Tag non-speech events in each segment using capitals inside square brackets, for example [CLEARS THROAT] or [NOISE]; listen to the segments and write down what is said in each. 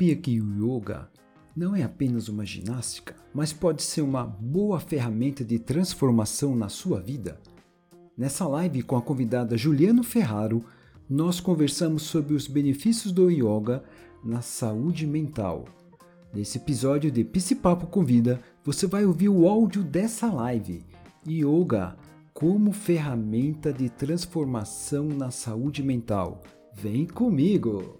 sabia que o yoga não é apenas uma ginástica, mas pode ser uma boa ferramenta de transformação na sua vida? Nessa live com a convidada Juliano Ferraro, nós conversamos sobre os benefícios do yoga na saúde mental. Nesse episódio de Psipapo Convida, você vai ouvir o áudio dessa live. Yoga como ferramenta de transformação na saúde mental. Vem comigo!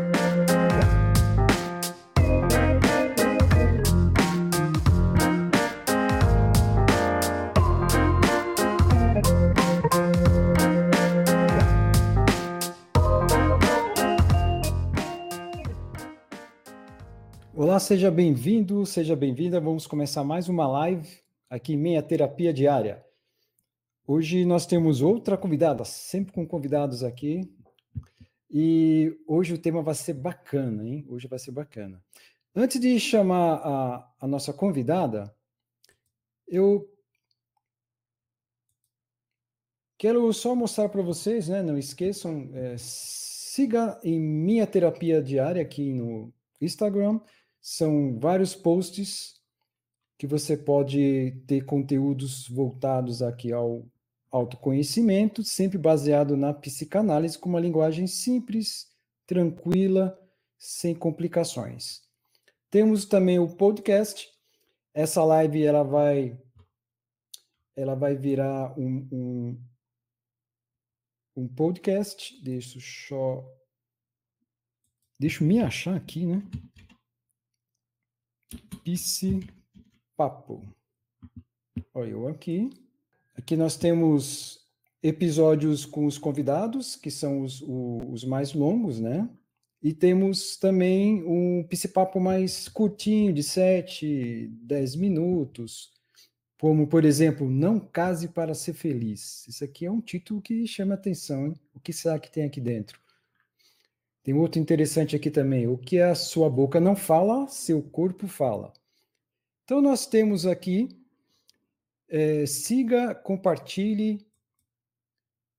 Olá, seja bem-vindo, seja bem-vinda. Vamos começar mais uma live aqui em Minha Terapia Diária. Hoje nós temos outra convidada, sempre com convidados aqui. E hoje o tema vai ser bacana, hein? Hoje vai ser bacana. Antes de chamar a, a nossa convidada, eu quero só mostrar para vocês, né? Não esqueçam, é, siga em Minha Terapia Diária aqui no Instagram são vários posts que você pode ter conteúdos voltados aqui ao autoconhecimento, sempre baseado na psicanálise com uma linguagem simples, tranquila, sem complicações. Temos também o podcast. Essa live ela vai ela vai virar um, um, um podcast. Deixa eu só deixa eu me achar aqui, né? Pisse Papo. Olha eu aqui. Aqui nós temos episódios com os convidados, que são os, os mais longos, né? E temos também um Papo mais curtinho, de 7, 10 minutos, como, por exemplo, Não Case para Ser Feliz. Isso aqui é um título que chama atenção, hein? O que será que tem aqui dentro? Tem outro interessante aqui também. O que a sua boca não fala, seu corpo fala. Então, nós temos aqui: é, siga, compartilhe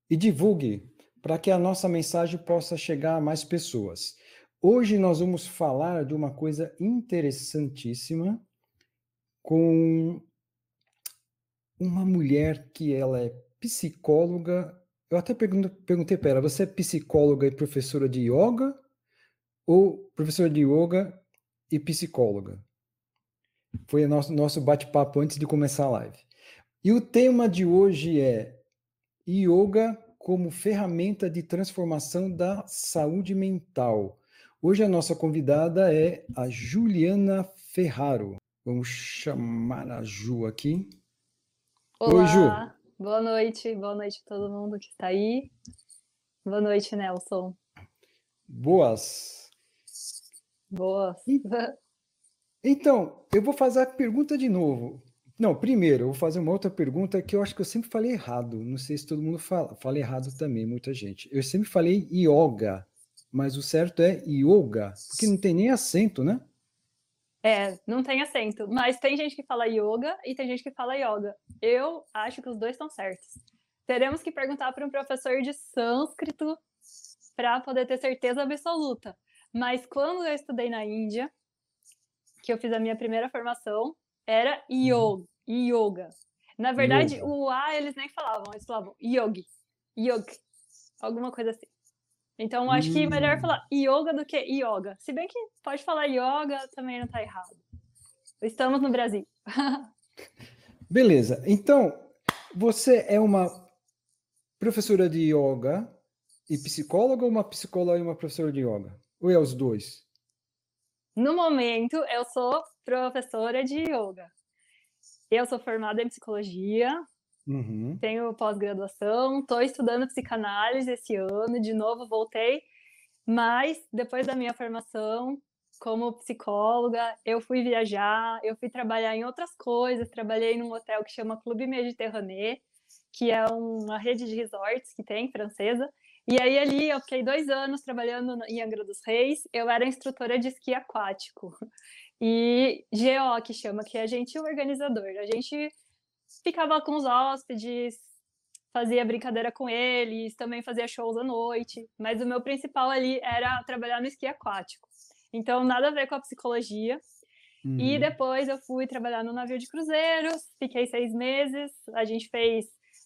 e divulgue para que a nossa mensagem possa chegar a mais pessoas. Hoje nós vamos falar de uma coisa interessantíssima com uma mulher que ela é psicóloga eu até perguntei para ela, você é psicóloga e professora de yoga ou professora de yoga e psicóloga? Foi o nosso, nosso bate-papo antes de começar a live. E o tema de hoje é yoga como ferramenta de transformação da saúde mental. Hoje a nossa convidada é a Juliana Ferraro. Vamos chamar a Ju aqui. Olá. Oi, Ju. Boa noite, boa noite a todo mundo que está aí. Boa noite, Nelson. Boas. Boas. Então, eu vou fazer a pergunta de novo. Não, primeiro, eu vou fazer uma outra pergunta que eu acho que eu sempre falei errado. Não sei se todo mundo fala. Fala errado também, muita gente. Eu sempre falei yoga, mas o certo é yoga, porque não tem nem acento, né? É, não tem acento. Mas tem gente que fala yoga e tem gente que fala yoga. Eu acho que os dois estão certos. Teremos que perguntar para um professor de sânscrito para poder ter certeza absoluta. Mas quando eu estudei na Índia, que eu fiz a minha primeira formação, era yoga. yoga. Na verdade, yoga. o A eles nem falavam, eles falavam yogi, yoga, alguma coisa assim. Então, acho que melhor hum. falar yoga do que yoga. Se bem que pode falar yoga, também não está errado. Estamos no Brasil. [LAUGHS] Beleza. Então, Você é uma professora de yoga e psicóloga ou uma psicóloga e uma professora de yoga? Ou é os dois? No momento, eu sou professora de yoga. Eu sou formada em psicologia, uhum. tenho pós-graduação, estou estudando psicanálise esse ano, de novo voltei, mas depois da minha formação como psicóloga, eu fui viajar, eu fui trabalhar em outras coisas, trabalhei num hotel que chama Clube Mediterranée, que é uma rede de resorts que tem, francesa, e aí ali eu fiquei dois anos trabalhando em Angra dos Reis, eu era instrutora de esqui aquático. E GO, que chama, que é a gente o organizador. A gente ficava com os hóspedes, fazia brincadeira com eles, também fazia shows à noite, mas o meu principal ali era trabalhar no esqui aquático. Então, nada a ver com a psicologia. Uhum. E depois eu fui trabalhar no navio de cruzeiros, fiquei seis meses, a gente fez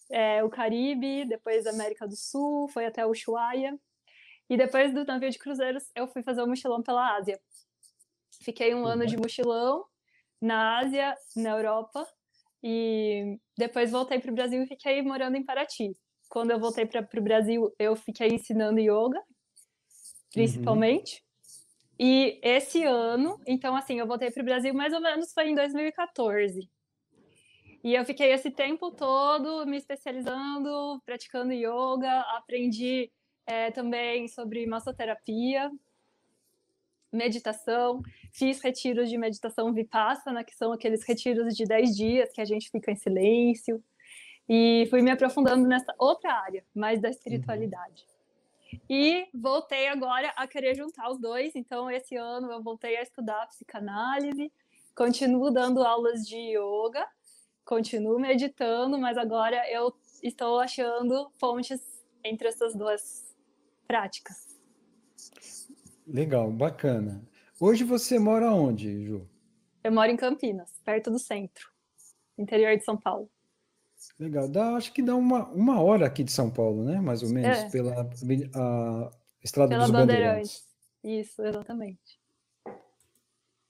é, o Caribe, depois América do Sul, foi até o Ushuaia. E depois do navio de cruzeiros, eu fui fazer um mochilão pela Ásia. Fiquei um uhum. ano de mochilão na Ásia, na Europa, e depois voltei para o Brasil e fiquei morando em Paraty. Quando eu voltei para o Brasil, eu fiquei ensinando yoga, principalmente. Uhum. E esse ano, então assim, eu voltei para o Brasil mais ou menos foi em 2014. E eu fiquei esse tempo todo me especializando, praticando yoga, aprendi é, também sobre massoterapia, meditação, fiz retiros de meditação vipassana, que são aqueles retiros de 10 dias que a gente fica em silêncio, e fui me aprofundando nessa outra área, mais da espiritualidade. Uhum. E voltei agora a querer juntar os dois, então esse ano eu voltei a estudar psicanálise, continuo dando aulas de yoga, continuo meditando, mas agora eu estou achando pontes entre essas duas práticas. Legal, bacana. Hoje você mora onde, Ju? Eu moro em Campinas, perto do centro, interior de São Paulo. Legal, dá, acho que dá uma, uma hora aqui de São Paulo, né? Mais ou menos, é. pela a, Estrada pela dos Bandeirantes. Isso, exatamente.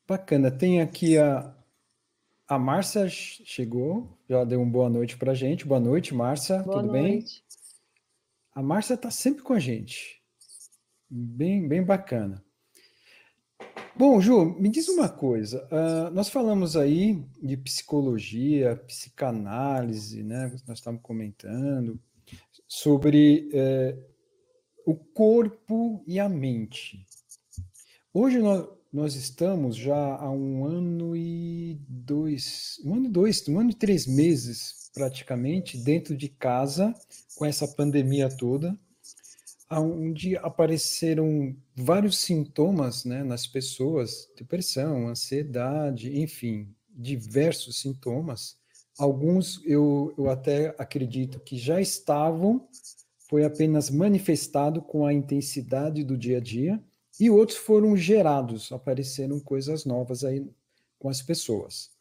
Bacana, tem aqui a, a Márcia chegou, já deu uma boa noite para gente. Boa noite, Márcia, tudo noite. bem? A Márcia está sempre com a gente. Bem, bem bacana. Bom, Ju, me diz uma coisa. Uh, nós falamos aí de psicologia, psicanálise, né? Nós estávamos comentando sobre uh, o corpo e a mente. Hoje nós, nós estamos já há um ano e dois, um ano e dois, um ano e três meses praticamente dentro de casa com essa pandemia toda onde apareceram vários sintomas né, nas pessoas, depressão, ansiedade, enfim, diversos sintomas. Alguns eu, eu até acredito que já estavam, foi apenas manifestado com a intensidade do dia a dia, e outros foram gerados, apareceram coisas novas aí com as pessoas.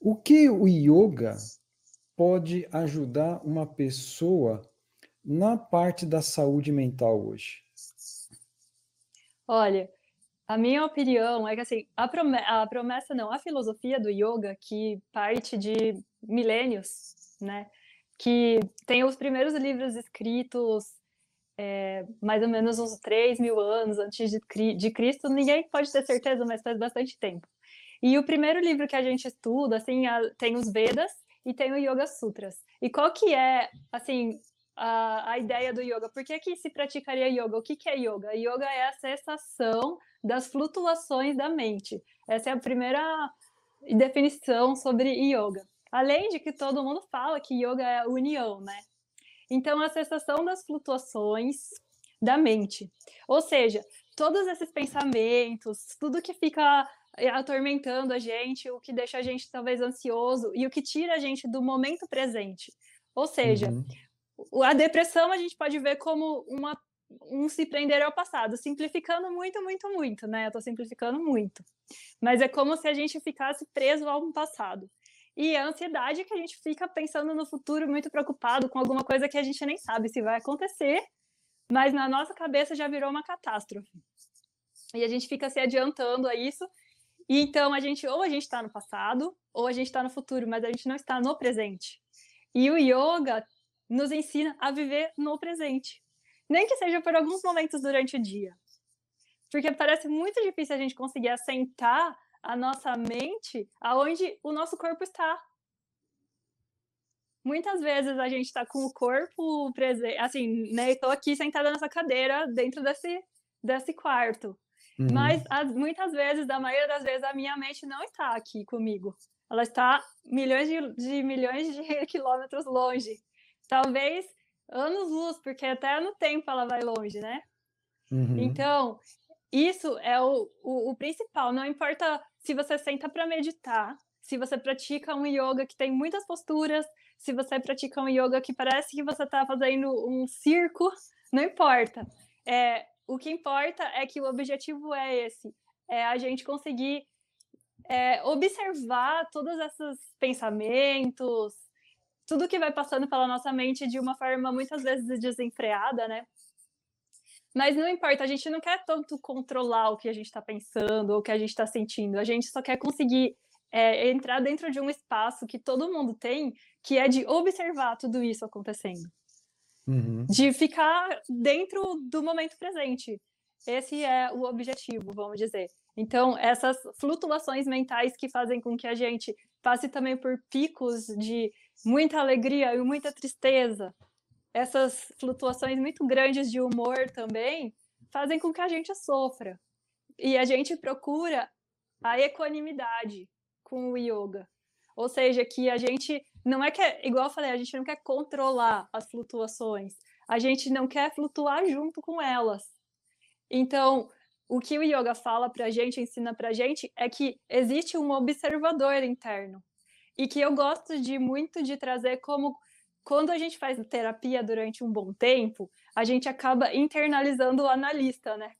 O que o yoga pode ajudar uma pessoa na parte da saúde mental hoje? Olha, a minha opinião é que assim, a promessa, a promessa não, a filosofia do yoga, que parte de milênios, né? Que tem os primeiros livros escritos é, mais ou menos uns 3 mil anos antes de, de Cristo, ninguém pode ter certeza, mas faz bastante tempo. E o primeiro livro que a gente estuda, assim, a, tem os Vedas e tem o Yoga Sutras. E qual que é, assim, a, a ideia do yoga. Por que, que se praticaria yoga? O que, que é yoga? Yoga é a cessação das flutuações da mente. Essa é a primeira definição sobre yoga. Além de que todo mundo fala que yoga é união, né? Então, a cessação das flutuações da mente. Ou seja, todos esses pensamentos, tudo que fica atormentando a gente, o que deixa a gente talvez ansioso e o que tira a gente do momento presente. Ou seja, uhum a depressão a gente pode ver como uma, um se prender ao passado, simplificando muito, muito, muito, né? Eu tô simplificando muito. Mas é como se a gente ficasse preso ao passado. E a ansiedade é que a gente fica pensando no futuro, muito preocupado com alguma coisa que a gente nem sabe se vai acontecer, mas na nossa cabeça já virou uma catástrofe. E a gente fica se adiantando a isso. E então a gente ou a gente está no passado, ou a gente está no futuro, mas a gente não está no presente. E o yoga nos ensina a viver no presente, nem que seja por alguns momentos durante o dia. Porque parece muito difícil a gente conseguir assentar a nossa mente aonde o nosso corpo está. Muitas vezes a gente está com o corpo presente, assim, né? Estou aqui sentada nessa cadeira dentro desse, desse quarto. Uhum. Mas as, muitas vezes, da maioria das vezes, a minha mente não está aqui comigo. Ela está milhões de, de milhões de [LAUGHS] quilômetros longe. Talvez anos-luz, porque até no tempo ela vai longe, né? Uhum. Então, isso é o, o, o principal. Não importa se você senta para meditar, se você pratica um yoga que tem muitas posturas, se você pratica um yoga que parece que você está fazendo um circo, não importa. É, o que importa é que o objetivo é esse: é a gente conseguir é, observar todos esses pensamentos, tudo que vai passando pela nossa mente de uma forma muitas vezes desenfreada, né? Mas não importa, a gente não quer tanto controlar o que a gente está pensando ou o que a gente está sentindo, a gente só quer conseguir é, entrar dentro de um espaço que todo mundo tem, que é de observar tudo isso acontecendo. Uhum. De ficar dentro do momento presente. Esse é o objetivo, vamos dizer. Então, essas flutuações mentais que fazem com que a gente passe também por picos de muita alegria e muita tristeza, essas flutuações muito grandes de humor também fazem com que a gente sofra. E a gente procura a equanimidade com o yoga. Ou seja, que a gente não é que, igual eu falei, a gente não quer controlar as flutuações, a gente não quer flutuar junto com elas. Então, o que o yoga fala para a gente, ensina para a gente, é que existe um observador interno. E que eu gosto de muito de trazer como quando a gente faz terapia durante um bom tempo, a gente acaba internalizando o analista, né?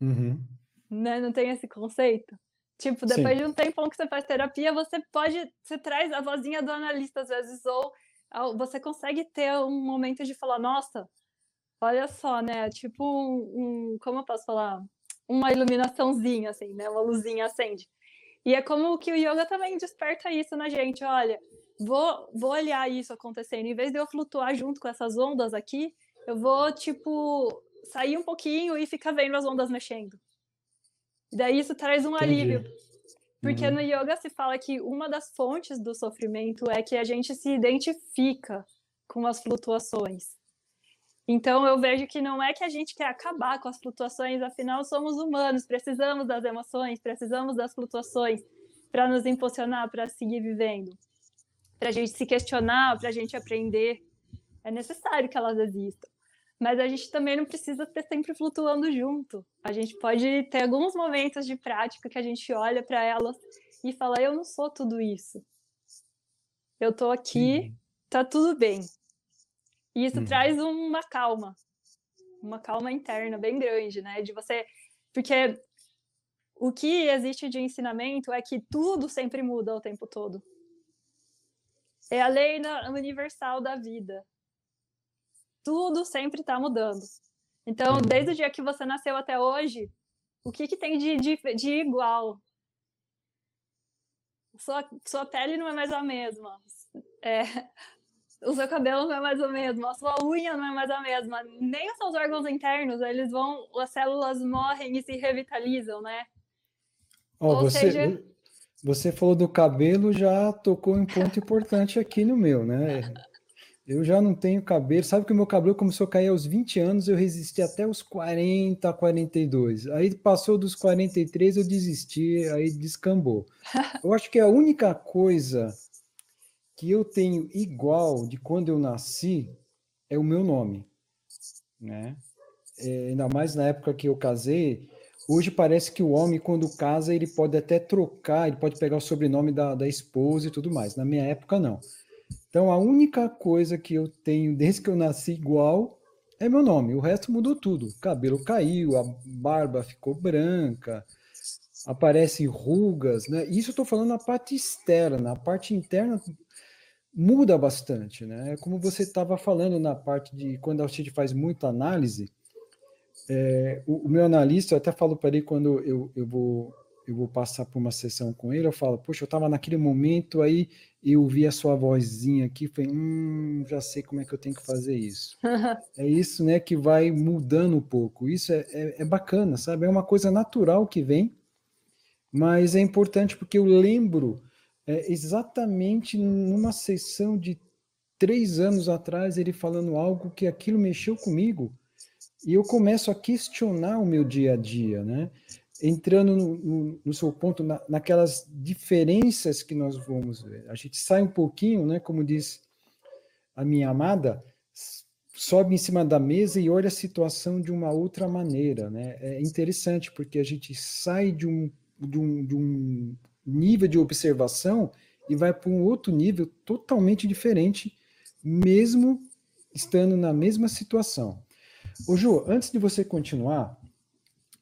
Uhum. né? Não tem esse conceito? Tipo, depois Sim. de um tempão que você faz terapia, você pode, você traz a vozinha do analista às vezes, ou você consegue ter um momento de falar, nossa, olha só, né? Tipo um, um como eu posso falar? Uma iluminaçãozinha, assim, né? Uma luzinha acende. E é como que o yoga também desperta isso na gente, olha, vou, vou olhar isso acontecendo. Em vez de eu flutuar junto com essas ondas aqui, eu vou, tipo, sair um pouquinho e ficar vendo as ondas mexendo. E daí isso traz um Entendi. alívio. Porque uhum. no yoga se fala que uma das fontes do sofrimento é que a gente se identifica com as flutuações. Então eu vejo que não é que a gente quer acabar com as flutuações, afinal somos humanos, precisamos das emoções, precisamos das flutuações para nos impulsionar para seguir vivendo para a gente se questionar, para a gente aprender. É necessário que elas existam. Mas a gente também não precisa ter sempre flutuando junto. A gente pode ter alguns momentos de prática que a gente olha para elas e fala: eu não sou tudo isso. Eu estou aqui, tá tudo bem. E isso uhum. traz uma calma, uma calma interna bem grande, né? De você. Porque o que existe de ensinamento é que tudo sempre muda o tempo todo. É a lei universal da vida. Tudo sempre está mudando. Então, uhum. desde o dia que você nasceu até hoje, o que, que tem de, de, de igual? Sua, sua pele não é mais a mesma. É, o seu cabelo não é mais o mesmo, a sua unha não é mais a mesma, nem os seus órgãos internos, eles vão, as células morrem e se revitalizam, né? Oh, Ou você, seja, você falou do cabelo, já tocou em ponto importante aqui no meu, né? Eu já não tenho cabelo. Sabe que o meu cabelo começou a cair aos 20 anos, eu resisti até os 40, 42. Aí passou dos 43, eu desisti, aí descambou. Eu acho que a única coisa que eu tenho igual de quando eu nasci é o meu nome, né? É, ainda mais na época que eu casei, Hoje parece que o homem, quando casa, ele pode até trocar, ele pode pegar o sobrenome da, da esposa e tudo mais. Na minha época, não. Então, a única coisa que eu tenho desde que eu nasci igual é meu nome. O resto mudou tudo. O cabelo caiu, a barba ficou branca, aparecem rugas, né? Isso eu estou falando na parte externa. A parte interna muda bastante, né? Como você estava falando na parte de quando a gente faz muita análise, é, o, o, meu analista, eu até falo para ele quando eu, eu vou eu vou passar por uma sessão com ele, eu falo, poxa, eu estava naquele momento aí, eu vi a sua vozinha aqui, falei, hum, já sei como é que eu tenho que fazer isso. [LAUGHS] é isso, né, que vai mudando um pouco. Isso é, é, é bacana, sabe? É uma coisa natural que vem, mas é importante porque eu lembro é, exatamente numa sessão de três anos atrás, ele falando algo que aquilo mexeu comigo, e eu começo a questionar o meu dia a dia, né? Entrando no, no, no seu ponto, na, naquelas diferenças que nós vamos ver. A gente sai um pouquinho, né? Como diz a minha amada, sobe em cima da mesa e olha a situação de uma outra maneira, né? É interessante porque a gente sai de um, de um, de um nível de observação e vai para um outro nível totalmente diferente, mesmo estando na mesma situação. Ô Ju, antes de você continuar,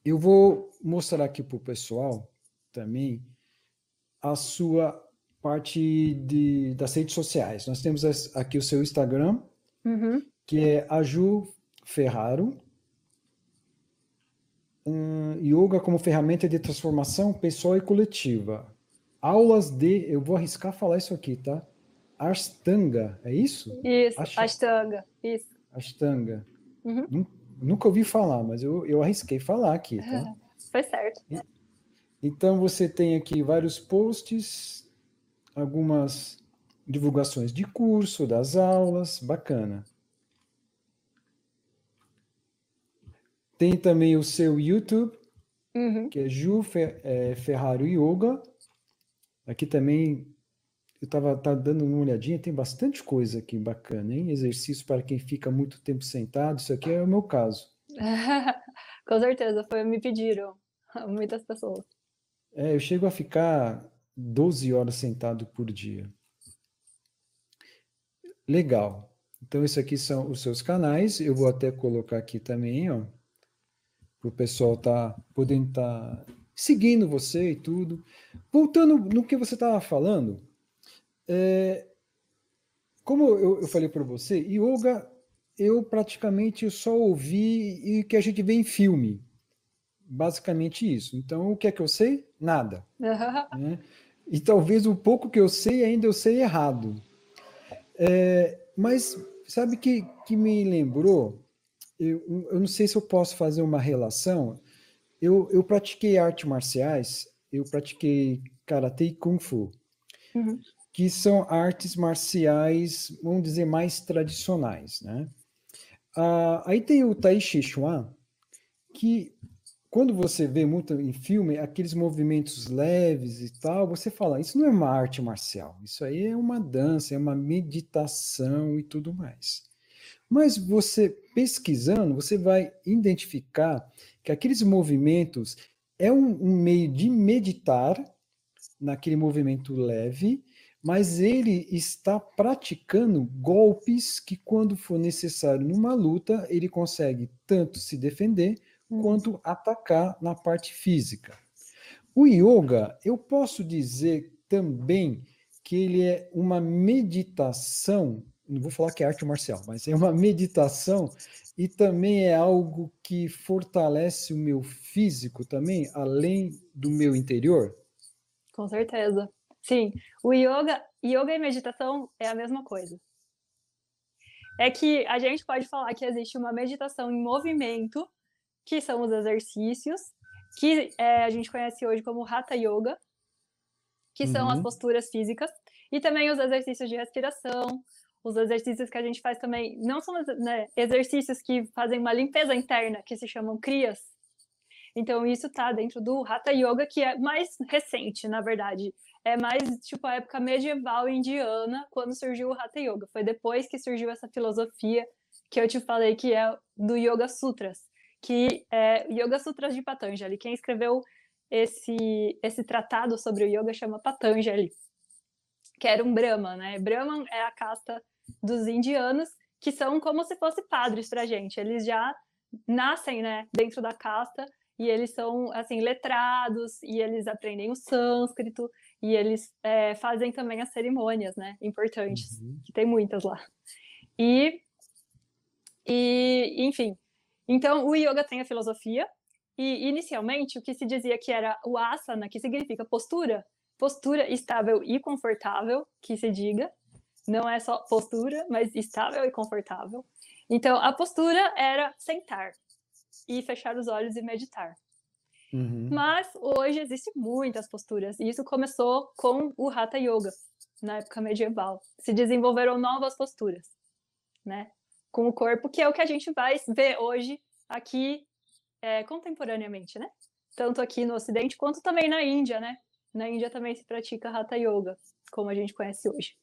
eu vou mostrar aqui para o pessoal também a sua parte de, das redes sociais. Nós temos aqui o seu Instagram, uhum. que é a Ju Ferraro. Um, yoga como ferramenta de transformação pessoal e coletiva. Aulas de, eu vou arriscar falar isso aqui, tá? Ashtanga, é isso? Isso, Ash... Ashtanga, isso. Ashtanga. Uhum. Nunca ouvi falar, mas eu, eu arrisquei falar aqui, tá? Foi certo. Então você tem aqui vários posts, algumas divulgações de curso, das aulas, bacana. Tem também o seu YouTube, uhum. que é Ju é, Ferraro Yoga. Aqui também eu estava tá dando uma olhadinha, tem bastante coisa aqui bacana, hein? Exercício para quem fica muito tempo sentado, isso aqui é o meu caso. [LAUGHS] Com certeza, foi me pediram, [LAUGHS] muitas pessoas. É, eu chego a ficar 12 horas sentado por dia. Legal. Então, esses aqui são os seus canais. Eu vou até colocar aqui também, ó, para o pessoal tá podendo estar tá seguindo você e tudo. Voltando no que você estava falando, é, como eu, eu falei para você, yoga eu praticamente só ouvi e que a gente vê em filme. Basicamente isso. Então, o que é que eu sei? Nada. Né? E talvez o pouco que eu sei ainda eu sei errado. É, mas sabe que, que me lembrou? Eu, eu não sei se eu posso fazer uma relação. Eu, eu pratiquei artes marciais, eu pratiquei karatê e kung fu. Uhum que são artes marciais, vamos dizer, mais tradicionais, né? Ah, aí tem o Tai Chi Chuan, que quando você vê muito em filme, aqueles movimentos leves e tal, você fala, isso não é uma arte marcial, isso aí é uma dança, é uma meditação e tudo mais. Mas você pesquisando, você vai identificar que aqueles movimentos é um, um meio de meditar naquele movimento leve, mas ele está praticando golpes que, quando for necessário numa luta, ele consegue tanto se defender hum. quanto atacar na parte física. O yoga, eu posso dizer também que ele é uma meditação, não vou falar que é arte marcial, mas é uma [LAUGHS] meditação e também é algo que fortalece o meu físico também, além do meu interior? Com certeza. Sim, o yoga, yoga e meditação é a mesma coisa. É que a gente pode falar que existe uma meditação em movimento, que são os exercícios, que é, a gente conhece hoje como Hatha Yoga, que uhum. são as uhum. posturas físicas, e também os exercícios de respiração, os exercícios que a gente faz também, não são né, exercícios que fazem uma limpeza interna, que se chamam crias. Então, isso está dentro do Hatha Yoga, que é mais recente, na verdade é mais tipo a época medieval indiana, quando surgiu o Hatha Yoga. Foi depois que surgiu essa filosofia que eu te falei que é do Yoga Sutras, que é Yoga Sutras de Patanjali. Quem escreveu esse esse tratado sobre o yoga chama Patanjali, que era um Brahman, né? Brahman é a casta dos indianos que são como se fossem padres para gente. Eles já nascem, né, dentro da casta e eles são assim letrados e eles aprendem o sânscrito e eles é, fazem também as cerimônias, né, importantes, uhum. que tem muitas lá. E, e, enfim, então o yoga tem a filosofia E inicialmente o que se dizia que era o asana, que significa postura, postura estável e confortável, que se diga, não é só postura, mas estável e confortável. Então a postura era sentar e fechar os olhos e meditar. Uhum. Mas hoje existem muitas posturas, e isso começou com o Hatha Yoga, na época medieval. Se desenvolveram novas posturas, né? Com o corpo, que é o que a gente vai ver hoje aqui é, contemporaneamente, né? Tanto aqui no Ocidente quanto também na Índia, né? Na Índia também se pratica Hatha Yoga, como a gente conhece hoje.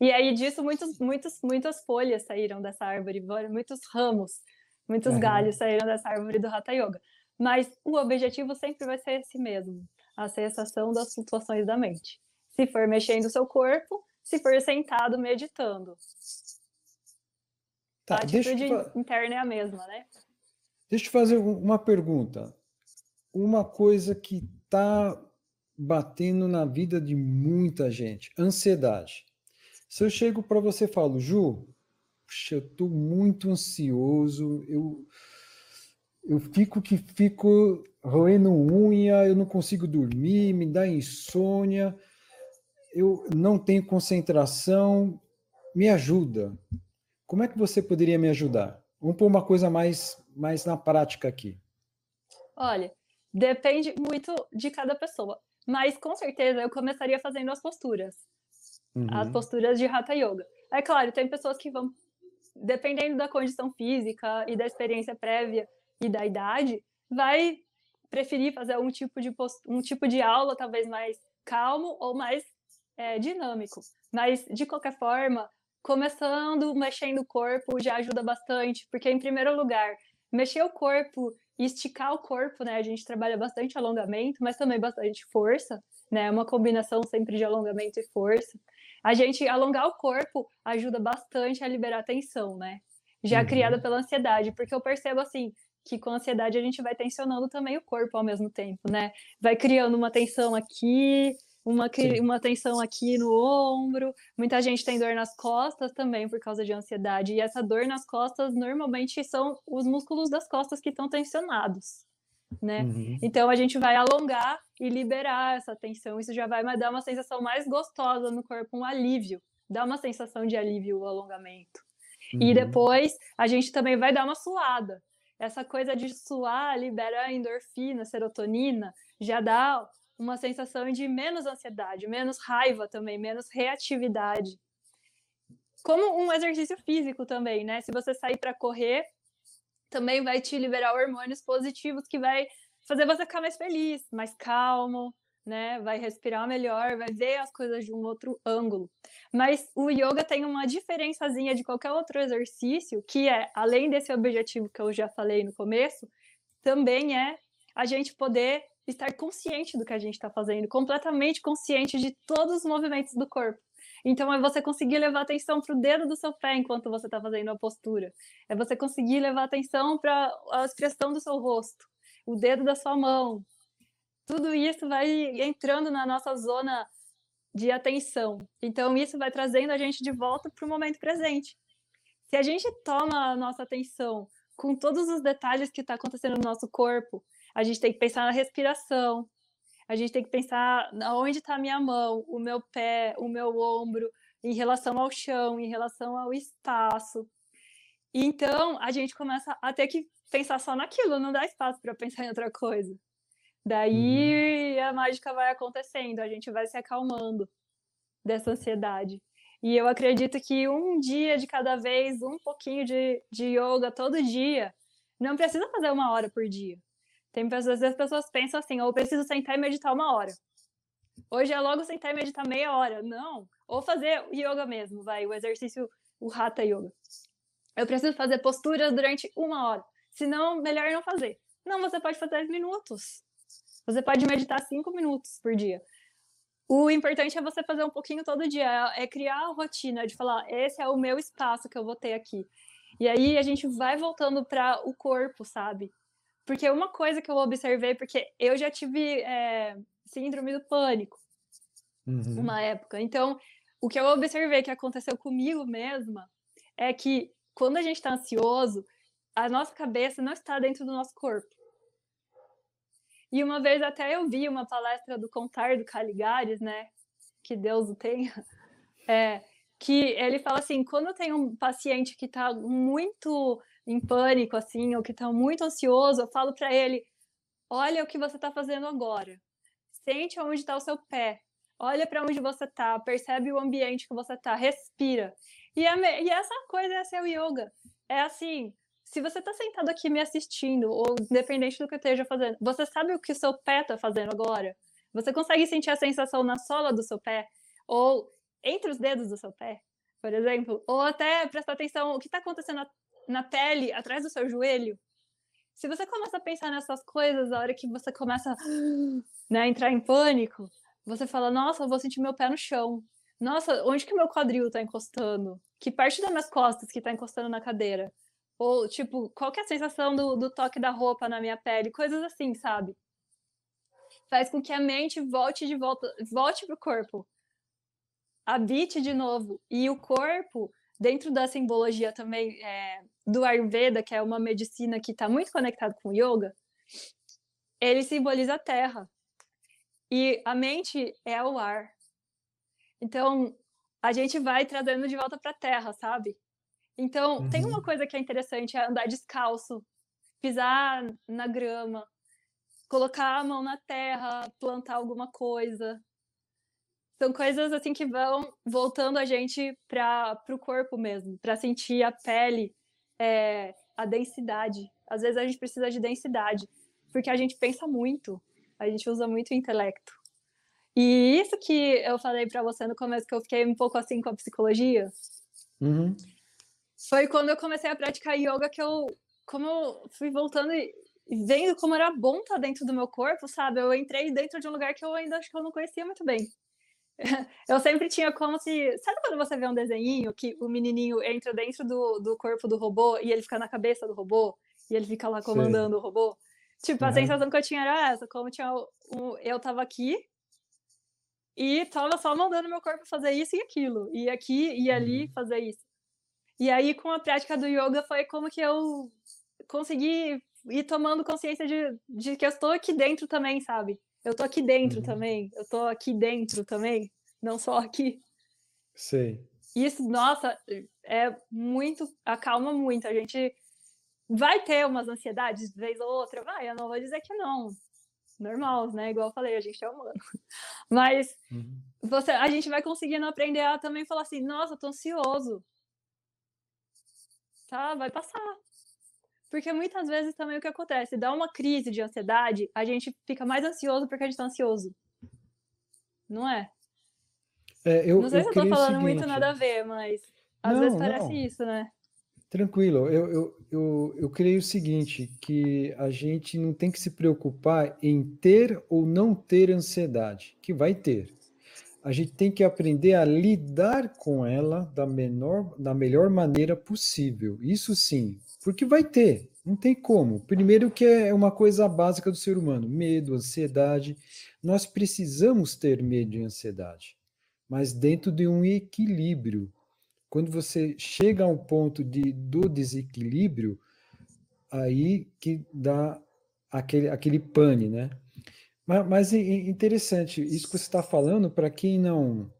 E aí disso muitos, muitos, muitas folhas saíram dessa árvore, muitos ramos, muitos uhum. galhos saíram dessa árvore do Hatha Yoga. Mas o objetivo sempre vai ser esse mesmo, a sensação das flutuações da mente. Se for mexendo o seu corpo, se for sentado meditando. Tá, a atitude deixa interna é a mesma, né? Deixa eu fazer uma pergunta. Uma coisa que está batendo na vida de muita gente, ansiedade. Se eu chego para você e falo, Ju, puxa, eu estou muito ansioso, eu eu fico que fico roendo unha, eu não consigo dormir, me dá insônia, eu não tenho concentração, me ajuda. Como é que você poderia me ajudar? Vamos pôr uma coisa mais, mais na prática aqui. Olha, depende muito de cada pessoa, mas com certeza eu começaria fazendo as posturas, uhum. as posturas de Hatha Yoga. É claro, tem pessoas que vão, dependendo da condição física e da experiência prévia, e da idade, vai preferir fazer um tipo de, post... um tipo de aula talvez mais calmo ou mais é, dinâmico. Mas, de qualquer forma, começando mexendo o corpo já ajuda bastante, porque, em primeiro lugar, mexer o corpo e esticar o corpo, né? A gente trabalha bastante alongamento, mas também bastante força, né? É uma combinação sempre de alongamento e força. A gente alongar o corpo ajuda bastante a liberar tensão, né? Já uhum. criada pela ansiedade, porque eu percebo assim, que com a ansiedade a gente vai tensionando também o corpo ao mesmo tempo, né? Vai criando uma tensão aqui, uma, uma tensão aqui no ombro. Muita gente tem dor nas costas também por causa de ansiedade. E essa dor nas costas normalmente são os músculos das costas que estão tensionados. Né? Uhum. Então a gente vai alongar e liberar essa tensão. Isso já vai dar uma sensação mais gostosa no corpo, um alívio. Dá uma sensação de alívio o alongamento. Uhum. E depois a gente também vai dar uma suada essa coisa de suar libera endorfina, serotonina, já dá uma sensação de menos ansiedade, menos raiva também, menos reatividade. Como um exercício físico também, né? Se você sair para correr, também vai te liberar hormônios positivos que vai fazer você ficar mais feliz, mais calmo, né? Vai respirar melhor, vai ver as coisas de um outro ângulo. Mas o yoga tem uma diferençazinha de qualquer outro exercício, que é, além desse objetivo que eu já falei no começo, também é a gente poder estar consciente do que a gente está fazendo, completamente consciente de todos os movimentos do corpo. Então, é você conseguir levar atenção para o dedo do seu pé enquanto você está fazendo a postura. É você conseguir levar atenção para a expressão do seu rosto, o dedo da sua mão, tudo isso vai entrando na nossa zona de atenção. Então, isso vai trazendo a gente de volta para o momento presente. Se a gente toma a nossa atenção com todos os detalhes que está acontecendo no nosso corpo, a gente tem que pensar na respiração, a gente tem que pensar onde está a minha mão, o meu pé, o meu ombro, em relação ao chão, em relação ao espaço. Então, a gente começa a ter que pensar só naquilo, não dá espaço para pensar em outra coisa. Daí uhum. a mágica vai acontecendo, a gente vai se acalmando dessa ansiedade. E eu acredito que um dia de cada vez, um pouquinho de, de yoga todo dia, não precisa fazer uma hora por dia. Tem pessoas, as pessoas pensam assim, ou preciso sentar e meditar uma hora. Hoje é logo sentar e meditar meia hora. Não. Ou fazer yoga mesmo, vai, o exercício, o Hatha Yoga. Eu preciso fazer posturas durante uma hora. Senão, melhor não fazer. Não, você pode fazer 10 minutos. Você pode meditar cinco minutos por dia. O importante é você fazer um pouquinho todo dia, é, é criar a rotina de falar, esse é o meu espaço que eu vou ter aqui. E aí a gente vai voltando para o corpo, sabe? Porque uma coisa que eu observei, porque eu já tive é, síndrome do pânico uhum. uma época. Então, o que eu observei que aconteceu comigo mesma é que quando a gente está ansioso, a nossa cabeça não está dentro do nosso corpo E uma vez até eu vi uma palestra do Contar do Caligares, né? Que Deus o tenha. [LAUGHS] É, que ele fala assim, quando tem um paciente que está muito em pânico, assim, ou que está muito ansioso, eu falo para ele, olha o que você está fazendo agora. Sente onde está o seu pé. Olha para onde você está, percebe o ambiente que você está, respira. E, a, e essa coisa é seu yoga. É assim, se você está sentado aqui me assistindo, ou independente do que eu esteja fazendo, você sabe o que o seu pé está fazendo agora? Você consegue sentir a sensação na sola do seu pé? Ou entre os dedos do seu pé, por exemplo, ou até prestar atenção o que está acontecendo na, pele atrás do seu joelho. Se você começa a pensar nessas coisas, a hora que você começa né, a entrar em pânico, você fala: Nossa, eu vou sentir meu pé no chão. Nossa, onde que meu quadril está encostando? Que parte das minhas costas que está encostando na cadeira? Ou, tipo, qual que é a sensação do, do toque da roupa na minha pele? Coisas assim, sabe? Faz com que a mente volte de volta, volte pro corpo habite de novo. E o corpo, dentro da simbologia também é, do Ayurveda, que é uma medicina que está muito conectada com o yoga, ele simboliza a terra. E a mente é o ar. Então, a gente vai trazendo de volta para a terra, sabe? Então, uhum. tem uma uhum. coisa que é interessante, é andar descalço, pisar na grama, colocar a mão na terra, plantar alguma coisa, são coisas assim que vão voltando a gente para o corpo mesmo, para sentir a pele, é, a densidade. Às vezes a gente precisa de densidade, porque a gente pensa muito, a gente usa muito o intelecto. E isso que eu falei para você no começo, que eu fiquei um pouco assim com a psicologia, uhum. foi quando eu comecei a praticar yoga que eu, como eu fui voltando e vendo como era bom estar tá dentro do meu corpo, sabe? Eu entrei dentro de um lugar que eu ainda acho que eu não conhecia muito bem. Eu sempre tinha como se. Sabe quando você vê um desenho que o menininho entra dentro do, do corpo do robô e ele fica na cabeça do robô e ele fica lá comandando Sim. o robô? Tipo, uhum. a sensação que eu tinha era essa, como tinha um, eu tava aqui e tava só mandando meu corpo fazer isso e aquilo, e aqui e ali uhum. fazer isso. E aí, com a prática do yoga, foi como que eu consegui ir tomando consciência de, de que eu estou aqui dentro também, sabe? Eu tô aqui dentro uhum. também, eu tô aqui dentro também, não só aqui. Sei. Isso, nossa, é muito, acalma muito. A gente vai ter umas ansiedades de vez ou outra, vai, eu não vou dizer que não. Normal, né? Igual eu falei, a gente é humano. [LAUGHS] Mas uhum. você, a gente vai conseguindo aprender a também falar assim, nossa, eu tô ansioso. Tá, vai passar. Porque muitas vezes também o que acontece, dá uma crise de ansiedade, a gente fica mais ansioso porque a gente está ansioso. Não é? é eu, não sei eu se eu tô falando seguinte... muito nada a ver, mas às não, vezes parece não. isso, né? Tranquilo, eu, eu, eu, eu creio o seguinte, que a gente não tem que se preocupar em ter ou não ter ansiedade, que vai ter. A gente tem que aprender a lidar com ela da, menor, da melhor maneira possível. Isso sim, porque vai ter, não tem como. Primeiro que é uma coisa básica do ser humano, medo, ansiedade. Nós precisamos ter medo e ansiedade, mas dentro de um equilíbrio. Quando você chega ao ponto de, do desequilíbrio, aí que dá aquele, aquele pane, né? Mas, mas é interessante, isso que você está falando, para quem não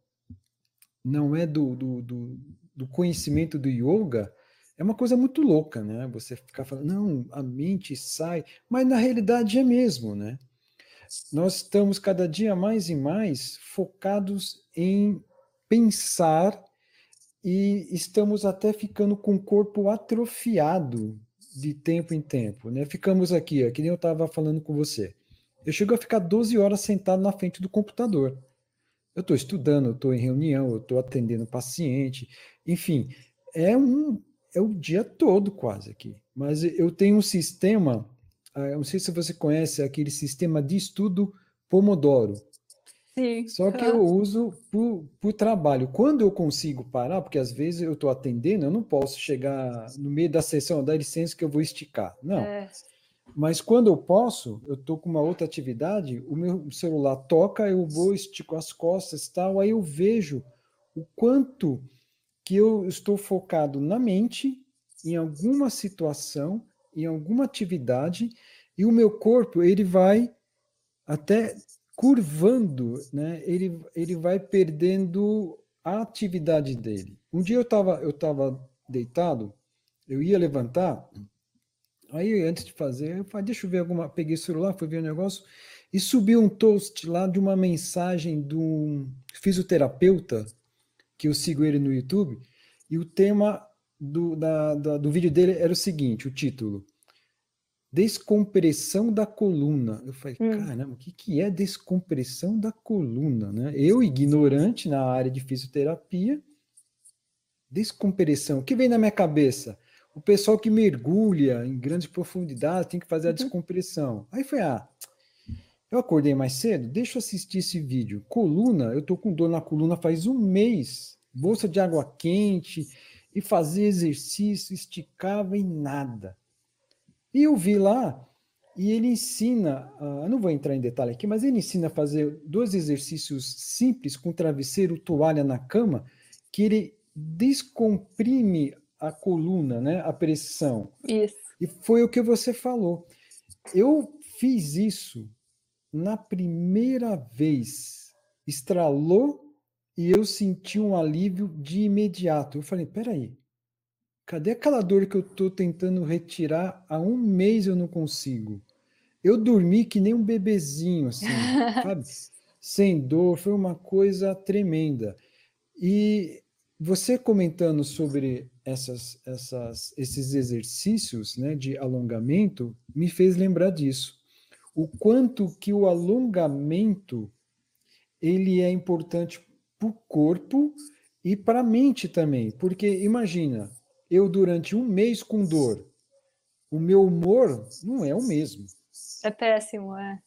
não é do, do, do, do conhecimento do yoga, é uma coisa muito louca, né? Você ficar falando, não, a mente sai, mas na realidade é mesmo, né? Nós estamos cada dia mais e mais focados em pensar e estamos até ficando com o corpo atrofiado de tempo em tempo, né? Ficamos aqui, ó, que nem eu estava falando com você. Eu chego a ficar 12 horas sentado na frente do computador. Eu estou estudando, eu estou em reunião, eu estou atendendo paciente, enfim, é um, é o dia todo quase aqui. Mas eu tenho um sistema, ah, não sei se você conhece aquele sistema de estudo Pomodoro. Sim. Só que eu uso para o trabalho. Quando eu consigo parar, porque às vezes eu estou atendendo, eu não posso chegar no meio da sessão, dar licença que eu vou esticar. Não. É. Mas quando eu posso, eu estou com uma outra atividade, o meu celular toca, eu vou, estico as costas tal, aí eu vejo o quanto que eu estou focado na mente, em alguma situação, em alguma atividade, e o meu corpo ele vai até curvando, né? Ele, ele vai perdendo a atividade dele. Um dia eu estava eu tava deitado, eu ia levantar, aí antes de fazer, eu falei, deixa eu ver alguma. Peguei o celular, fui ver o um negócio, e subiu um toast lá de uma mensagem de um fisioterapeuta, que eu sigo ele no YouTube, e o tema do, da, da, do vídeo dele era o seguinte: o título. Descompressão da coluna. Eu falei, hum. caramba, o que, que é descompressão da coluna? Né? Eu, ignorante na área de fisioterapia, descompressão. O que vem na minha cabeça? O pessoal que mergulha em grandes profundidades tem que fazer a uhum. descompressão. Aí foi, ah, eu acordei mais cedo, deixa eu assistir esse vídeo. Coluna, eu tô com dor na coluna faz um mês. Bolsa de água quente e fazia exercício, esticava e nada. E eu vi lá, e ele ensina, uh, não vou entrar em detalhe aqui, mas ele ensina a fazer dois exercícios simples com travesseiro, toalha na cama, que ele descomprime a coluna, né, a pressão. Isso. E foi o que você falou. Eu fiz isso na primeira vez. Estralou e eu senti um alívio de imediato. Eu falei, peraí, cadê aquela dor que eu estou tentando retirar há um mês eu não consigo? Eu dormi que nem um bebezinho, assim, [LAUGHS] sabe? Sem dor, foi uma coisa tremenda. E você comentando sobre essas, essas, esses exercícios né, de alongamento me fez lembrar disso. O quanto que o alongamento ele é importante para o corpo e para a mente também. Porque imagina, eu durante um mês com dor, o meu humor não é o mesmo. É péssimo, é.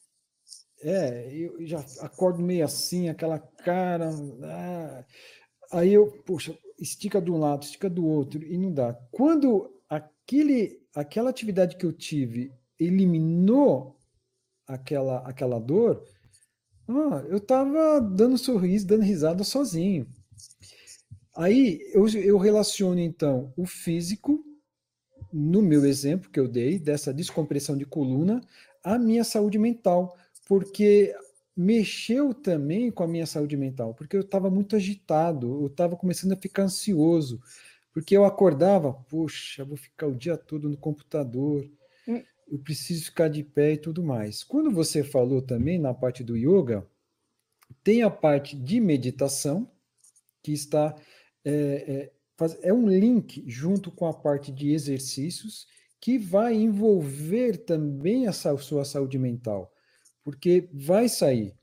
É, eu já acordo meio assim, aquela cara. Ah, aí eu, poxa, estica de um lado, estica do outro, e não dá. Quando aquele, aquela atividade que eu tive eliminou aquela, aquela dor, ah, eu estava dando sorriso, dando risada sozinho. Aí eu, eu relaciono então o físico, no meu exemplo que eu dei, dessa descompressão de coluna, a minha saúde mental, porque mexeu também com a minha saúde mental, porque eu estava muito agitado, eu estava começando a ficar ansioso, porque eu acordava, poxa, vou ficar o dia todo no computador, eu preciso ficar de pé e tudo mais. Quando você falou também na parte do yoga, tem a parte de meditação, que está. É, é, é um link junto com a parte de exercícios, que vai envolver também a sua saúde mental, porque vai sair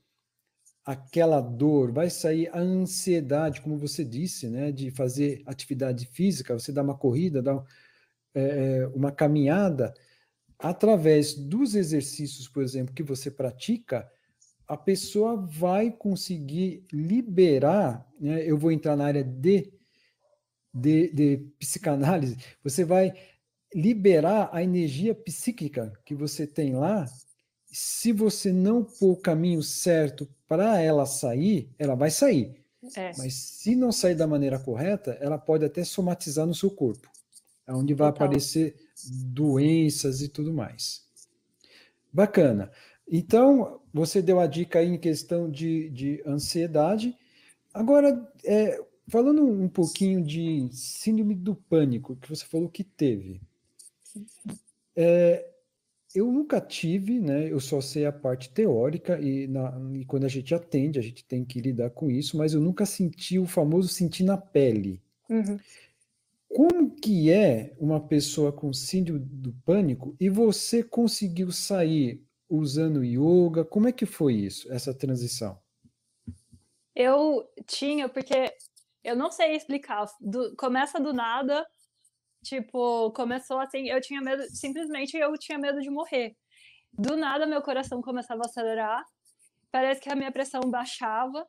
aquela dor, vai sair a ansiedade, como você disse, né, de fazer atividade física, você dá uma corrida, dá é, uma caminhada, através dos exercícios, por exemplo, que você pratica, a pessoa vai conseguir liberar, né? eu vou entrar na área de, de, de psicanálise, você vai liberar a energia psíquica que você tem lá. Se você não pôr o caminho certo para ela sair, ela vai sair. É. Mas se não sair da maneira correta, ela pode até somatizar no seu corpo, onde vai Total. aparecer doenças e tudo mais. Bacana. Então, você deu a dica aí em questão de, de ansiedade. Agora, é, falando um pouquinho de síndrome do pânico, que você falou que teve. É, eu nunca tive, né? Eu só sei a parte teórica e, na, e, quando a gente atende, a gente tem que lidar com isso, mas eu nunca senti o famoso sentir na pele. Uhum. Como que é uma pessoa com síndrome do pânico e você conseguiu sair usando yoga? Como é que foi isso, essa transição? Eu tinha, porque eu não sei explicar. Do, começa do nada, tipo, começou assim, eu tinha medo, simplesmente eu tinha medo de morrer. Do nada meu coração começava a acelerar, parece que a minha pressão baixava,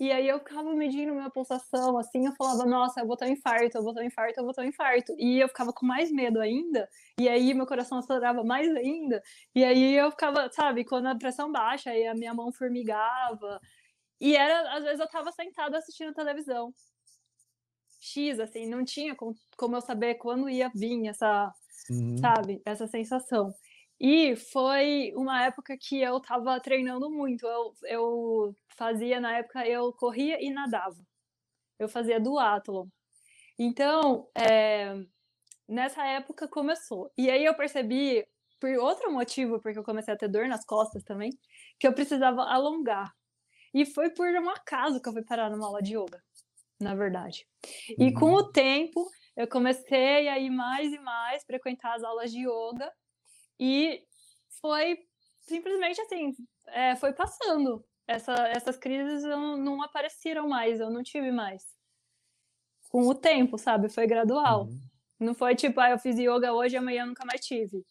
e aí eu ficava medindo minha pulsação, assim, eu falava, nossa, eu vou ter um infarto, eu vou ter um infarto, eu vou ter um infarto. E eu ficava com mais medo ainda, e aí meu coração acelerava mais ainda, e aí eu ficava, sabe, quando a pressão baixa, aí a minha mão formigava. E era, às vezes eu tava sentada assistindo televisão. X, assim, não tinha como, eu saber quando ia vir essa, uhum. sabe, essa sensação. E foi uma época que eu estava treinando muito. Eu, eu fazia, na época, eu corria e nadava. Eu fazia duatlon. Então, é, nessa época começou. E aí eu percebi, por outro motivo, porque eu comecei a ter dor nas costas também, que eu precisava alongar. E foi por um acaso que eu fui parar numa aula de yoga, na verdade. E uhum. com o tempo, eu comecei a ir mais e mais frequentar as aulas de yoga e foi simplesmente assim, é, foi passando. Essa, essas crises não, não, apareceram mais, eu não tive mais. Com o tempo, sabe? Foi gradual. Uhum. Não foi tipo, ah, eu fiz yoga hoje amanhã nunca mais tive.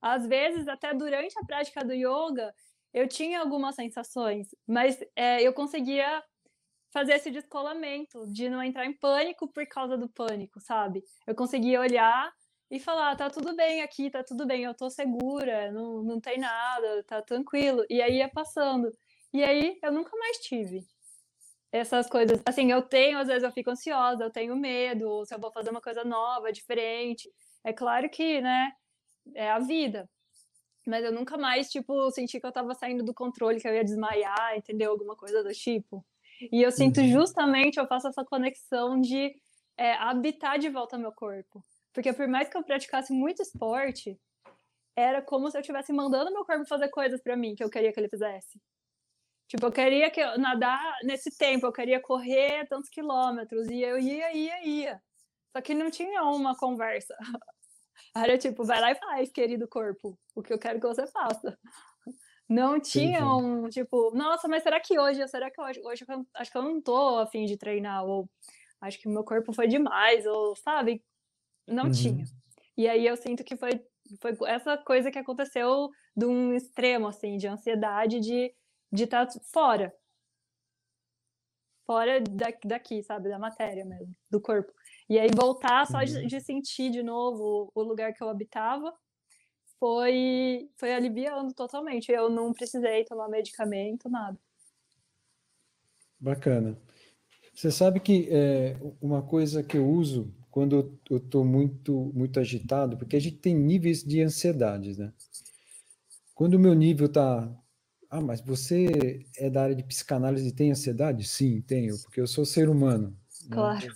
Às vezes, até durante a prática do yoga, eu tinha algumas sensações, mas é, eu conseguia fazer esse descolamento, de não entrar em pânico por causa do pânico, sabe? Eu conseguia olhar e falar, tá tudo bem aqui, tá tudo bem, eu tô segura, não, não tem nada, tá tranquilo. E aí ia passando. E aí eu nunca mais tive essas coisas. Assim, eu tenho, às vezes eu fico ansiosa, eu tenho medo, se eu vou fazer uma coisa nova, diferente. É claro que, né, é a vida. Mas eu nunca mais, tipo, senti que eu tava saindo do controle, que eu ia desmaiar, entendeu? Alguma coisa do tipo. E eu sinto uhum. justamente, eu faço essa conexão de é, habitar de volta meu corpo. Porque por mais que eu praticasse muito esporte, era como se eu estivesse mandando meu corpo fazer coisas para mim que eu queria que ele fizesse. Tipo, eu queria que eu nadar nesse tempo, eu queria correr tantos quilômetros, e eu ia, ia, ia. Só que não tinha uma conversa. [LAUGHS] Era tipo, vai lá e faz, querido corpo, o que eu quero que você faça. Não tinha sim, sim. um, tipo, nossa, mas será que hoje, será que hoje, hoje eu, acho que eu não tô afim de treinar, ou acho que meu corpo foi demais, ou sabe? Não uhum. tinha. E aí eu sinto que foi, foi essa coisa que aconteceu de um extremo, assim, de ansiedade de de estar tá fora. Fora daqui, daqui, sabe? Da matéria mesmo, do corpo. E aí voltar só de, uhum. de sentir de novo o lugar que eu habitava foi, foi aliviando totalmente. Eu não precisei tomar medicamento, nada. Bacana. Você sabe que é, uma coisa que eu uso quando eu estou muito, muito agitado, porque a gente tem níveis de ansiedade, né? Quando o meu nível está. Ah, mas você é da área de psicanálise e tem ansiedade? Sim, tenho, porque eu sou ser humano. Né? Claro. Né?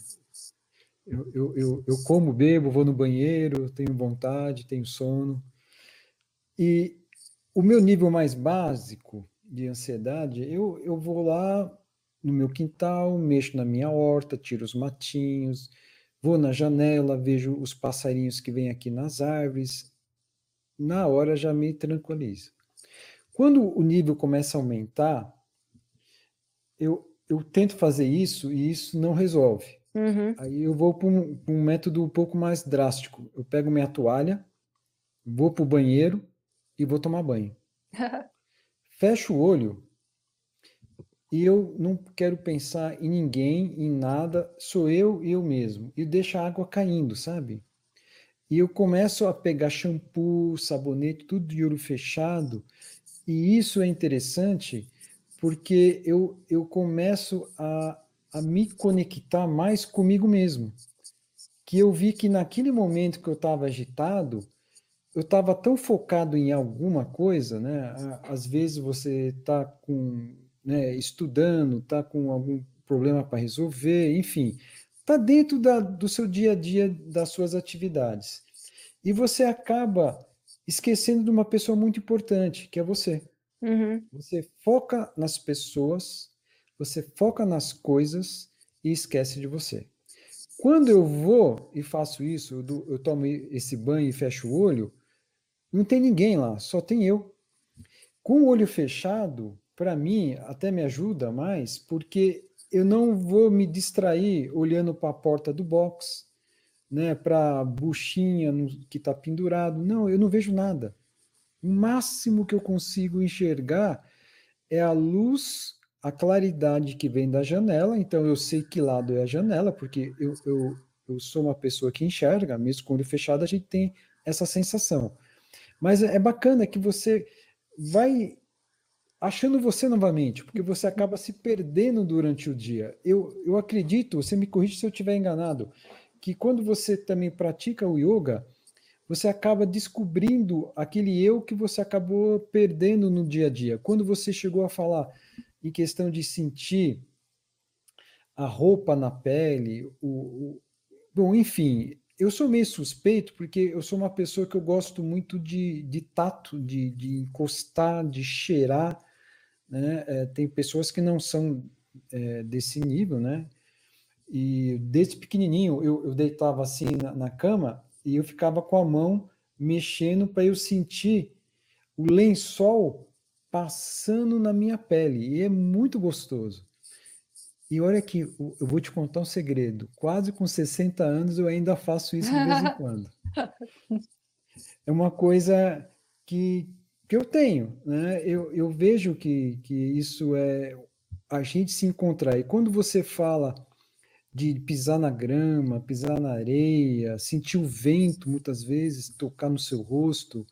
Eu, eu, eu, eu como, bebo, vou no banheiro, tenho vontade, tenho sono. E o meu nível mais básico de ansiedade, eu, eu vou lá no meu quintal, mexo na minha horta, tiro os matinhos, Vou na janela, vejo os passarinhos que vêm aqui nas árvores, na hora já me tranquiliza. Quando o nível começa a aumentar, eu, eu tento fazer isso e isso não resolve. Uhum. Aí eu vou para um, um, método um pouco mais drástico. Eu pego minha toalha, vou para o banheiro e vou tomar banho. [LAUGHS] Fecho o olho eu não quero pensar em ninguém, em nada, sou eu e eu mesmo. E deixa a água caindo, sabe? E eu começo a pegar shampoo, sabonete, tudo de olho fechado. E isso é interessante porque eu, eu começo a, a me conectar mais comigo mesmo. Que eu vi que naquele momento que eu estava agitado, eu estava tão focado em alguma coisa, né? Às vezes você está com né, estudando, está com algum problema para resolver, enfim, está dentro da, do seu dia a dia, das suas atividades. E você acaba esquecendo de uma pessoa muito importante, que é você. Uhum. Você foca nas pessoas, você foca nas coisas e esquece de você. Quando eu vou e faço isso, eu, eu tomo esse banho e fecho o olho, não tem ninguém lá, só tem eu. Com o olho fechado, para mim, até me ajuda mais, porque eu não vou me distrair olhando para a porta do box, né, para a buchinha que está pendurado. Não, eu não vejo nada. O máximo que eu consigo enxergar é a luz, a claridade que vem da janela. Então, eu sei que lado é a janela, porque eu, eu, eu sou uma pessoa que enxerga, mesmo com o olho fechado, a gente tem essa sensação. Mas é bacana que você vai achando você novamente, porque você acaba se perdendo durante o dia. Eu, eu acredito, você me corrige se eu estiver enganado, que quando você também pratica o yoga, você acaba descobrindo aquele eu que você acabou perdendo no dia a dia. Quando você chegou a falar em questão de sentir a roupa na pele, o, o bom, enfim, eu sou meio suspeito porque eu sou uma pessoa que eu gosto muito de, de tato, de, de encostar, de cheirar. Né? É, tem pessoas que não são é, desse nível, né? E desde pequenininho eu, eu deitava assim na, na cama e eu ficava com a mão mexendo para eu sentir o lençol passando na minha pele. E é muito gostoso. E olha aqui, eu vou te contar um segredo. Quase com 60 anos eu ainda faço isso de vez em [LAUGHS] quando. É uma coisa que, que eu tenho, né? Eu, eu vejo que, que isso é a gente se encontrar. E quando você fala de pisar na grama, pisar na areia, sentir o vento muitas vezes tocar no seu rosto.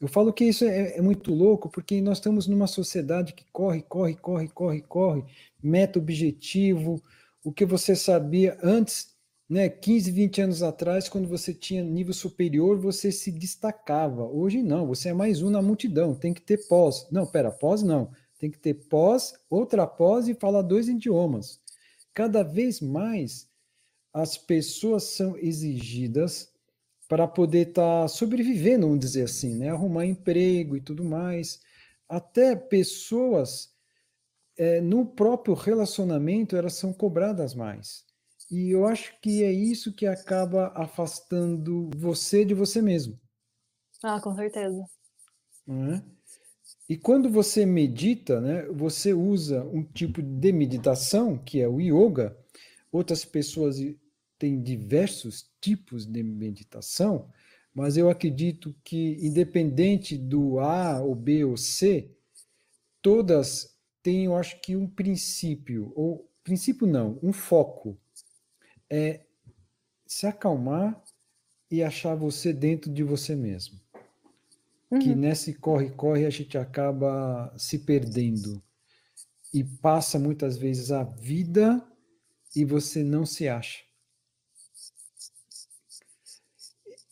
Eu falo que isso é, é, muito louco porque nós estamos numa sociedade que corre, corre, corre, corre, corre, meta objetivo, o que você sabia antes, né, 15, 20 anos atrás, quando você tinha nível superior, você se destacava. Hoje não, você é mais um na multidão, tem que ter pós. Não, pera, pós não. Tem que ter pós, outra pós e falar dois idiomas cada vez mais as pessoas são exigidas para poder estar tá sobrevivendo, vamos dizer assim, né? arrumar emprego e tudo mais. Até pessoas é, no próprio relacionamento elas são cobradas mais. E eu acho que é isso que acaba afastando você de você mesmo. Ah, com certeza. É? E quando você medita, né, você usa um tipo de meditação, que é o yoga. Outras pessoas têm diversos tipos de meditação, mas eu acredito que, independente do A ou B ou C, todas têm, eu acho que, um princípio, ou princípio não, um foco. É se acalmar e achar você dentro de você mesmo uhum. que nesse corre-corre a gente acaba se perdendo e passa muitas vezes a vida e você não se acha.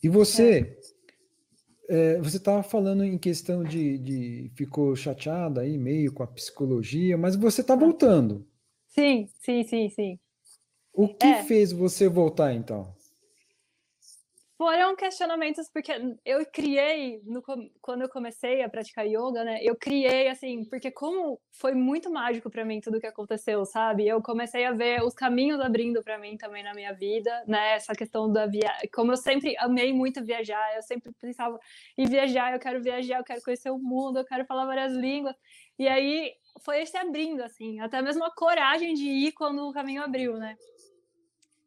E você, é. É, você estava falando em questão de, de, ficou chateada aí meio com a psicologia, mas você está voltando. Sim, sim, sim, sim. O que é. fez você voltar então? Foram questionamentos, porque eu criei, no, quando eu comecei a praticar yoga, né? Eu criei, assim, porque como foi muito mágico para mim tudo que aconteceu, sabe? Eu comecei a ver os caminhos abrindo para mim também na minha vida, né? Essa questão da viagem. Como eu sempre amei muito viajar, eu sempre pensava em viajar, eu quero viajar, eu quero conhecer o mundo, eu quero falar várias línguas. E aí foi se abrindo, assim, até mesmo a coragem de ir quando o caminho abriu, né?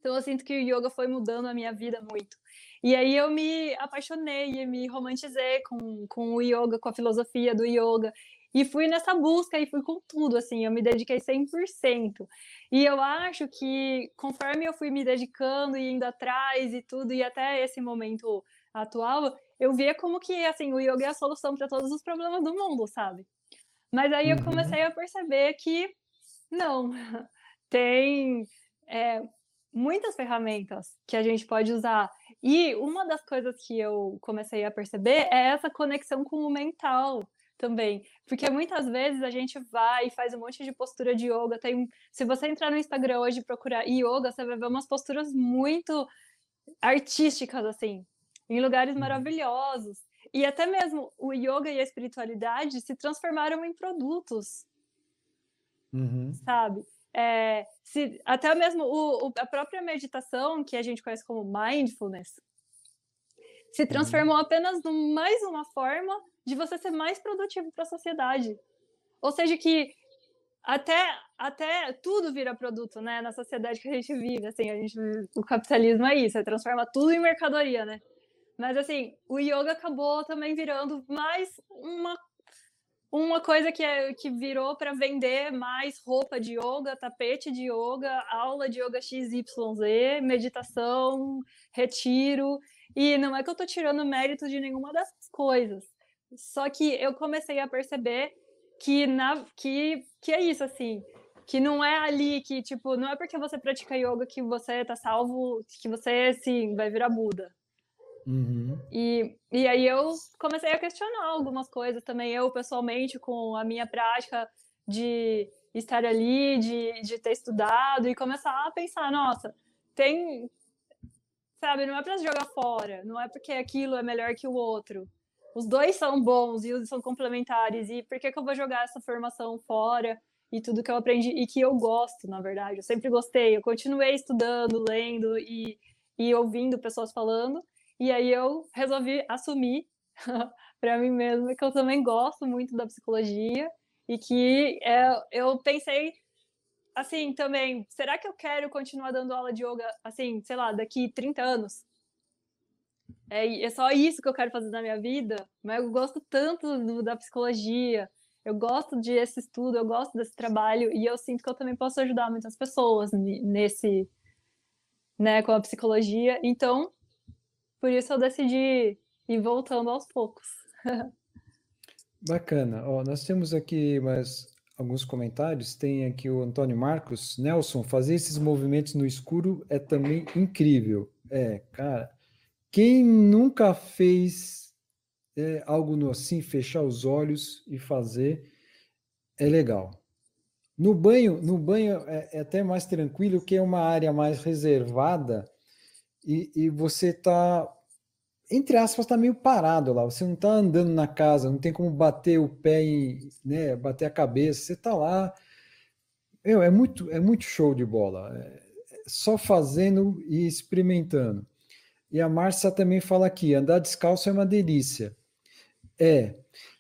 Então eu sinto que o yoga foi mudando a minha vida muito. E aí eu me apaixonei e me romantizei com, com o yoga, com a filosofia do yoga. E fui nessa busca e fui com tudo, assim, eu me dediquei 100%. E eu acho que conforme eu fui me dedicando e indo atrás e tudo, e até esse momento atual, eu via como que, assim, o yoga é a solução para todos os problemas do mundo, sabe? Mas aí eu uhum. comecei a perceber que não, [LAUGHS] tem é, muitas ferramentas que a gente pode usar. E uma das coisas que eu comecei a perceber é essa conexão com o mental também. Porque muitas vezes a gente vai e faz um monte de postura de yoga. Tem, se você entrar no Instagram hoje e procurar yoga, você vai ver umas posturas muito artísticas, assim, em lugares uhum. maravilhosos. E até mesmo o yoga e a espiritualidade se transformaram em produtos. Uhum. Sabe? É, se, até mesmo o, o, a própria meditação, que a gente conhece como mindfulness, se uhum. transformou apenas mais uma forma de você ser mais produtivo para a sociedade. Ou seja, que até, até tudo vira produto, né? Na sociedade que a gente vive, assim, a gente, o capitalismo é isso, é transforma tudo em mercadoria, né? Mas assim, o yoga acabou também virando mais uma uma coisa que, é, que virou para vender mais roupa de yoga, tapete de yoga, aula de yoga XYZ, meditação, retiro. E não é que eu estou tirando mérito de nenhuma dessas coisas. Só que eu comecei a perceber que, na, que, que é isso, assim. Que não é ali que, tipo, não é porque você pratica yoga que você tá salvo, que você, assim, vai virar Buda. Uhum. E, e aí eu comecei a questionar algumas coisas também, eu pessoalmente, com a minha prática de estar ali, de, de ter estudado e começar a pensar, nossa, tem, sabe, não é para jogar fora, não é porque aquilo é melhor que o outro. Os dois são bons e são complementares, e por que, que eu vou jogar essa formação fora e tudo que eu aprendi e que eu gosto, na verdade? Eu sempre gostei, eu continuei estudando, lendo e, e ouvindo pessoas falando, e aí eu resolvi assumir [LAUGHS] para mim mesma que eu também gosto muito da psicologia e que é, eu pensei assim também, será que eu quero continuar dando aula de yoga assim, sei lá, daqui 30 anos? É, é só isso que eu quero fazer na minha vida, mas eu gosto tanto do, da psicologia, eu gosto de esse estudo, eu gosto desse trabalho e eu sinto que eu também posso ajudar muitas pessoas nesse, né, com a psicologia. Então, por isso eu decidi ir voltando aos poucos. Bacana. Ó, nós temos aqui mais alguns comentários. Tem aqui o Antônio Marcos. Nelson, fazer esses movimentos no escuro é também incrível. É, cara, quem nunca fez é, algo assim, fechar os olhos e fazer, é legal. No banho, no banho é, é até mais tranquilo, que é uma área mais reservada e, e você está entre aspas, está meio parado lá. Você não está andando na casa, não tem como bater o pé e né, bater a cabeça. Você está lá. Meu, é muito, é muito show de bola. É só fazendo e experimentando. E a Márcia também fala aqui: andar descalço é uma delícia. É.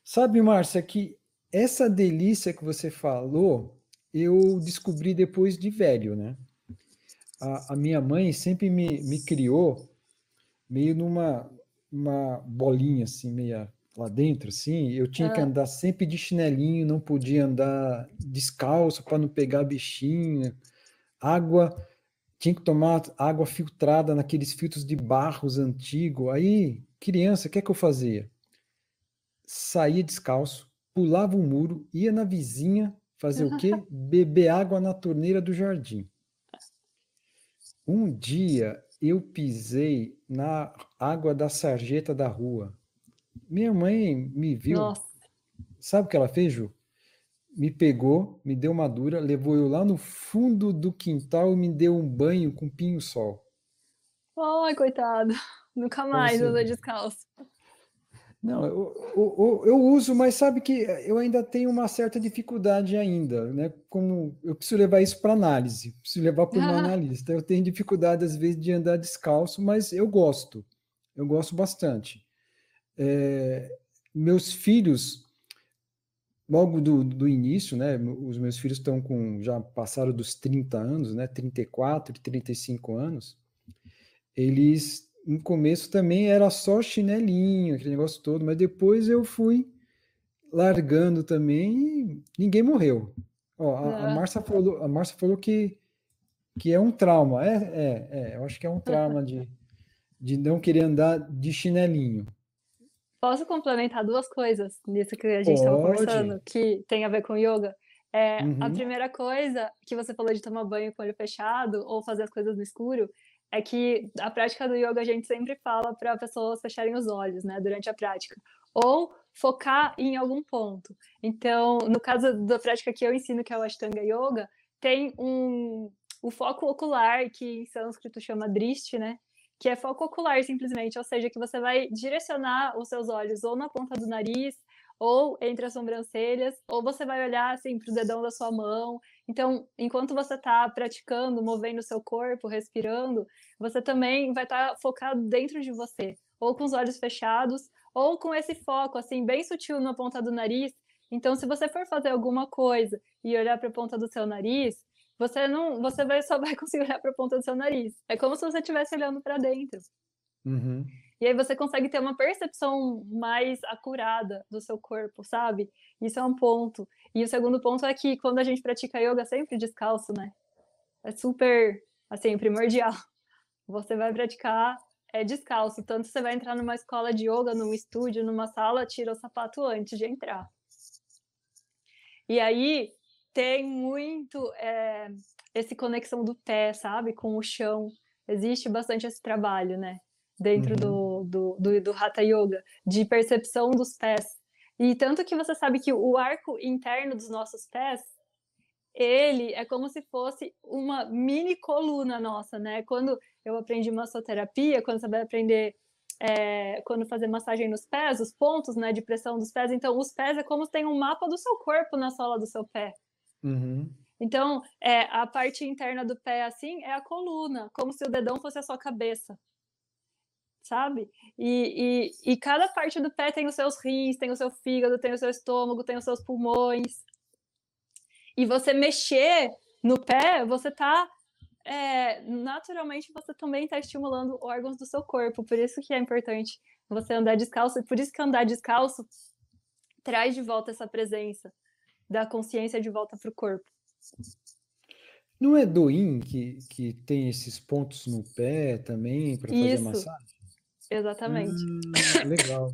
Sabe, Márcia, que essa delícia que você falou, eu descobri depois de velho, né? A, a minha mãe sempre me, me criou meio numa uma bolinha assim, meia lá dentro, assim, eu tinha ah. que andar sempre de chinelinho, não podia andar descalço para não pegar bichinho. Água, tinha que tomar água filtrada naqueles filtros de barros antigos. Aí, criança, o que é que eu fazia? Saía descalço, pulava o um muro, ia na vizinha fazer o quê? [LAUGHS] Beber água na torneira do jardim. Um dia eu pisei na água da sarjeta da rua. Minha mãe me viu. Nossa. Sabe o que ela fez, Ju? Me pegou, me deu uma dura, levou eu lá no fundo do quintal e me deu um banho com pinho-sol. Ai, coitado. Nunca mais usa descalço. Não, eu, eu, eu, uso, mas sabe que eu ainda tenho uma certa dificuldade ainda, né? Como eu preciso levar isso para análise, preciso levar para [LAUGHS] um analista. Eu tenho dificuldade às vezes de andar descalço, mas eu gosto, eu gosto bastante. É, meus filhos, logo do, do início, né? Os meus filhos estão com já passaram dos 30 anos, né? 34, 35 anos. Eles no começo também era só chinelinho, aquele negócio todo, mas depois eu fui largando também e ninguém morreu. Ó, a, a Márcia falou, a Márcia falou que, que é um trauma. É, é, é, eu acho que é um trauma de, de não querer andar de chinelinho. Posso complementar duas coisas nisso que a gente estava conversando, que tem a ver com yoga? É, uhum. A primeira coisa que você falou de tomar banho com o olho fechado ou fazer as coisas no escuro, é que a prática do yoga a gente sempre fala para pessoas fecharem os olhos, né, durante a prática, ou focar em algum ponto. Então, no caso da prática que eu ensino, que é o Ashtanga Yoga, tem um o foco ocular, que em sânscrito chama drishti, né? Que é foco ocular simplesmente, ou seja, que você vai direcionar os seus olhos ou na ponta do nariz, ou entre as sobrancelhas, ou você vai olhar assim para o dedão da sua mão. Então, enquanto você está praticando, movendo o seu corpo, respirando, você também vai estar tá focado dentro de você, ou com os olhos fechados, ou com esse foco assim bem sutil na ponta do nariz. Então, se você for fazer alguma coisa e olhar para a ponta do seu nariz, você não, você vai, só vai [LAUGHS] conseguir olhar para a ponta do seu nariz. É como se você estivesse olhando para dentro. Uhum. E aí você consegue ter uma percepção mais acurada do seu corpo, sabe? Isso é um ponto. E o segundo ponto é que quando a gente pratica yoga sempre descalço, né? É super, assim, primordial. [LAUGHS] Você vai praticar é descalço, tanto você vai entrar numa escola de yoga, num estúdio, numa sala, tira o sapato antes de entrar. E aí tem muito é, esse conexão do pé, sabe, com o chão. Existe bastante esse trabalho, né? Dentro uhum. do, do, do, do Hatha Yoga, de percepção dos pés. E tanto que você sabe que o arco interno dos nossos pés, ele é como se fosse uma mini coluna nossa, né? Quando eu aprendi massoterapia, quando você vai aprender é, quando fazer massagem nos pés, os pontos né, de pressão dos pés. Então, os pés é como se tem um mapa do seu corpo na sola do seu pé. Uhum. Então, é, a parte interna do pé, assim, é a coluna, como se o dedão fosse a sua cabeça. Sabe? E, e, e cada parte do pé tem os seus rins, tem o seu fígado, tem o seu estômago, tem os seus pulmões. E você mexer no pé, você tá é, naturalmente você também está estimulando órgãos do seu corpo. Por isso que é importante você andar descalço. Por isso que andar descalço traz de volta essa presença da consciência de volta para o corpo. Não é Doin que, que tem esses pontos no pé também para fazer massagem? Exatamente. Hum, legal.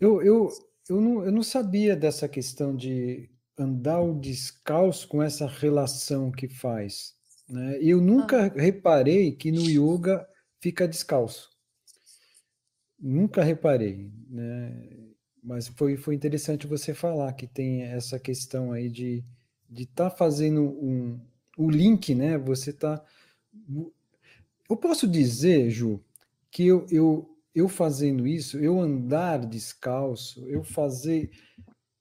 Eu, eu, eu, não, eu não sabia dessa questão de andar o descalço com essa relação que faz. Né? Eu nunca ah. reparei que no yoga fica descalço. Nunca reparei, né? Mas foi, foi interessante você falar que tem essa questão aí de de estar tá fazendo um, o link, né? Você está. Eu posso dizer, Ju, que eu, eu, eu fazendo isso, eu andar descalço, eu fazer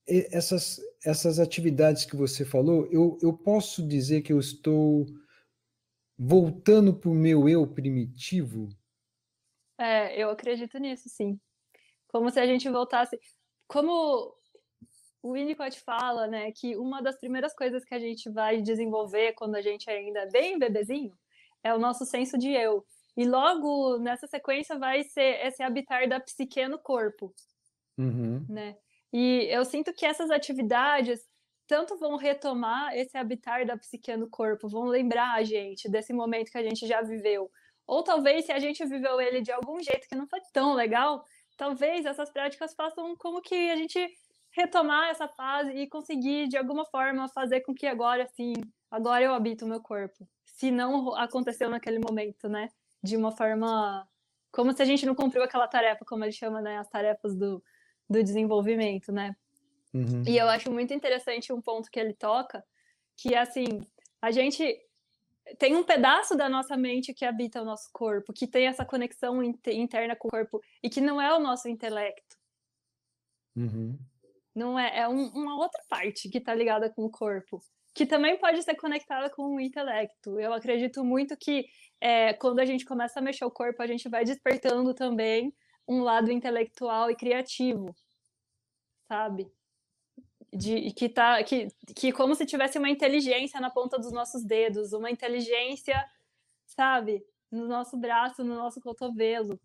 essas, essas atividades que você falou, eu, eu posso dizer que eu estou voltando para o meu eu primitivo? É, eu acredito nisso, sim. Como se a gente voltasse. Como o Winnicott fala, né, que uma das primeiras coisas que a gente vai desenvolver quando a gente ainda é bem bebezinho é o nosso senso de eu. E logo nessa sequência vai ser esse habitar da psique no corpo, uhum. né? E eu sinto que essas atividades tanto vão retomar esse habitar da psique no corpo, vão lembrar a gente desse momento que a gente já viveu. Ou talvez se a gente viveu ele de algum jeito que não foi tão legal, talvez essas práticas façam como que a gente retomar essa fase e conseguir de alguma forma fazer com que agora assim, agora eu habito o meu corpo. Se não aconteceu naquele momento, né? De uma forma como se a gente não cumpriu aquela tarefa, como ele chama, né, as tarefas do, do desenvolvimento, né? Uhum. E eu acho muito interessante um ponto que ele toca, que é assim, a gente tem um pedaço da nossa mente que habita o nosso corpo, que tem essa conexão interna com o corpo e que não é o nosso intelecto. Uhum. Não é, é um, uma outra parte que está ligada com o corpo, que também pode ser conectada com o intelecto. Eu acredito muito que é, quando a gente começa a mexer o corpo, a gente vai despertando também um lado intelectual e criativo, sabe? de que tá que, que como se tivesse uma inteligência na ponta dos nossos dedos, uma inteligência, sabe, no nosso braço, no nosso cotovelo.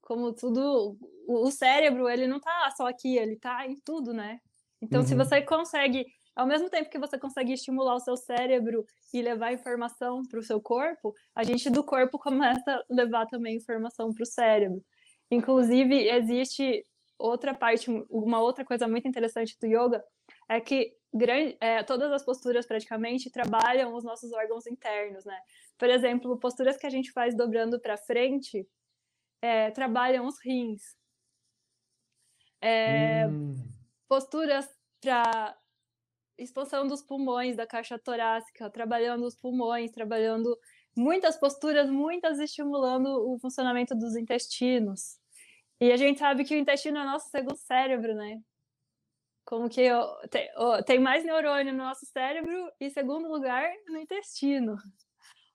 Como tudo, o cérebro, ele não tá só aqui, ele tá em tudo, né? Então, uhum. se você consegue, ao mesmo tempo que você consegue estimular o seu cérebro e levar informação para o seu corpo, a gente do corpo começa a levar também informação para o cérebro. Inclusive, existe outra parte, uma outra coisa muito interessante do yoga é que grande, é, todas as posturas praticamente trabalham os nossos órgãos internos, né? Por exemplo, posturas que a gente faz dobrando para frente é, trabalham os rins. É, hum. Posturas para expansão dos pulmões, da caixa torácica, trabalhando os pulmões, trabalhando muitas posturas, muitas estimulando o funcionamento dos intestinos. E a gente sabe que o intestino é nosso segundo cérebro, né? Como que tem, tem mais neurônio no nosso cérebro e, segundo lugar, no intestino.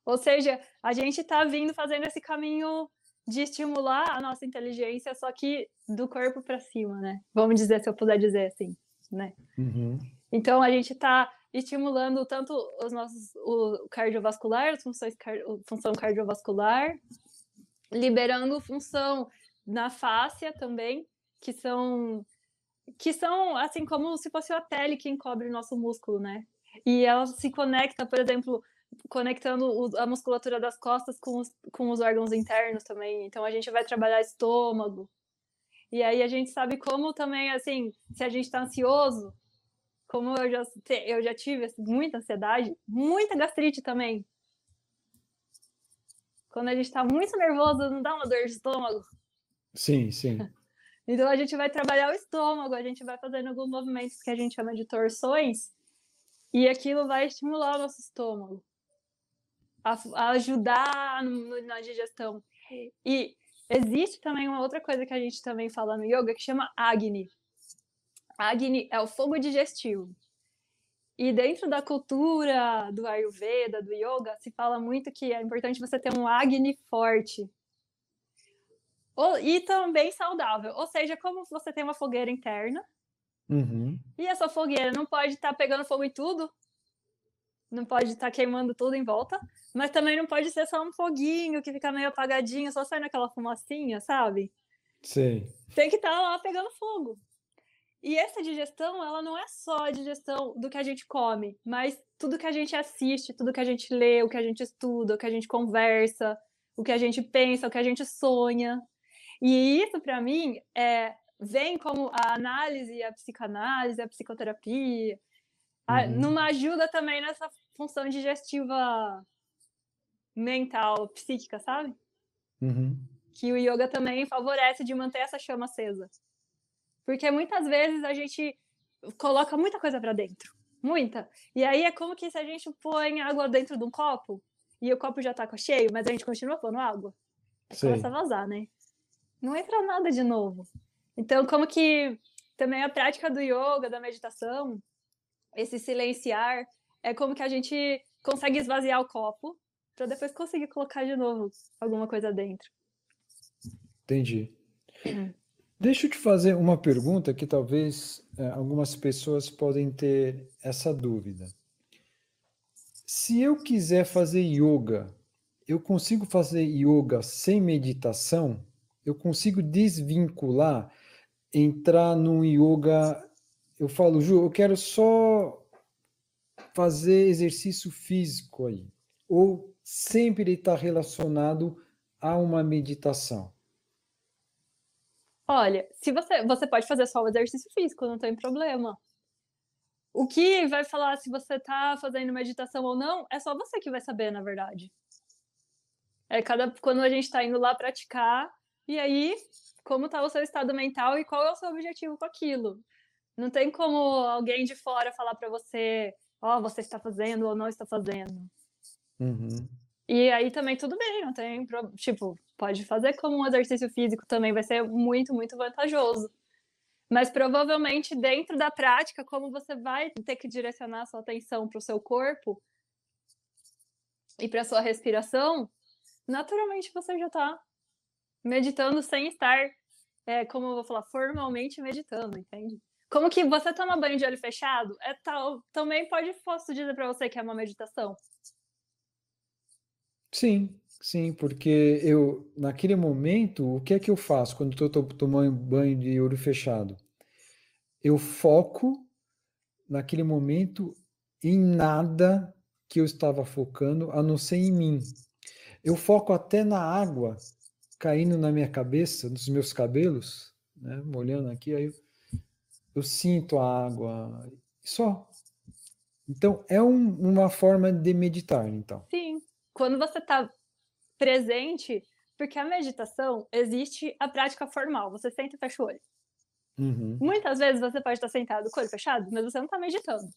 Ou seja, a gente está vindo fazendo esse caminho de estimular a nossa inteligência, só que do corpo para cima, né? Vamos dizer, se eu puder dizer assim, né? Uhum. Então, a gente está estimulando tanto os nossos, o cardiovascular, as funções, função cardiovascular, liberando função na fáscia também, que são que são assim como se fosse a pele que encobre o nosso músculo, né? E ela se conecta, por exemplo, conectando a musculatura das costas com os, com os órgãos internos também. Então a gente vai trabalhar estômago. E aí a gente sabe como também, assim, se a gente está ansioso, como eu já, eu já tive assim, muita ansiedade, muita gastrite também. Quando a gente está muito nervoso, não dá uma dor de estômago? Sim, sim. [LAUGHS] Então a gente vai trabalhar o estômago, a gente vai fazendo alguns movimentos que a gente chama de torções, e aquilo vai estimular o nosso estômago, a, a ajudar no, na digestão. E existe também uma outra coisa que a gente também fala no yoga que chama Agni. Agni é o fogo digestivo. E dentro da cultura do Ayurveda, do Yoga, se fala muito que é importante você ter um Agni forte. E também saudável. Ou seja, como você tem uma fogueira interna, uhum. e essa fogueira não pode estar tá pegando fogo em tudo, não pode estar tá queimando tudo em volta, mas também não pode ser só um foguinho que fica meio apagadinho, só saindo aquela fumacinha, sabe? Sim. Tem que estar tá lá pegando fogo. E essa digestão, ela não é só a digestão do que a gente come, mas tudo que a gente assiste, tudo que a gente lê, o que a gente estuda, o que a gente conversa, o que a gente pensa, o que a gente sonha. E isso, para mim, é, vem como a análise, a psicanálise, a psicoterapia, a, uhum. numa ajuda também nessa função digestiva mental, psíquica, sabe? Uhum. Que o yoga também favorece de manter essa chama acesa. Porque muitas vezes a gente coloca muita coisa para dentro. Muita. E aí é como que se a gente põe água dentro de um copo e o copo já tá cheio, mas a gente continua pondo água. Começa a vazar, né? Não entra nada de novo. Então, como que também a prática do yoga, da meditação, esse silenciar, é como que a gente consegue esvaziar o copo para depois conseguir colocar de novo alguma coisa dentro. Entendi. Deixa eu te fazer uma pergunta que talvez é, algumas pessoas podem ter essa dúvida. Se eu quiser fazer yoga, eu consigo fazer yoga sem meditação? Eu consigo desvincular, entrar no yoga? Eu falo, Ju, eu quero só fazer exercício físico aí. Ou sempre está relacionado a uma meditação? Olha, se você, você pode fazer só o exercício físico, não tem problema. O que vai falar se você está fazendo meditação ou não, é só você que vai saber, na verdade. É cada quando a gente está indo lá praticar, e aí, como está o seu estado mental e qual é o seu objetivo com aquilo. Não tem como alguém de fora falar para você, ó, oh, você está fazendo ou não está fazendo. Uhum. E aí também tudo bem, não tem. Tipo, pode fazer como um exercício físico também, vai ser muito, muito vantajoso. Mas provavelmente dentro da prática, como você vai ter que direcionar sua atenção para o seu corpo e para sua respiração, naturalmente você já está meditando sem estar, é, como eu vou falar, formalmente meditando, entende? Como que você toma banho de olho fechado, é tal, também pode posso dizer para você que é uma meditação. Sim, sim, porque eu, naquele momento, o que é que eu faço quando estou tomando banho de olho fechado? Eu foco naquele momento em nada que eu estava focando, a não ser em mim. Eu foco até na água caindo na minha cabeça, nos meus cabelos, né, molhando aqui, aí eu, eu sinto a água, só. Então, é um, uma forma de meditar, então. Sim, quando você está presente, porque a meditação existe a prática formal, você senta e fecha o olho. Uhum. Muitas vezes você pode estar sentado com o olho fechado, mas você não está meditando.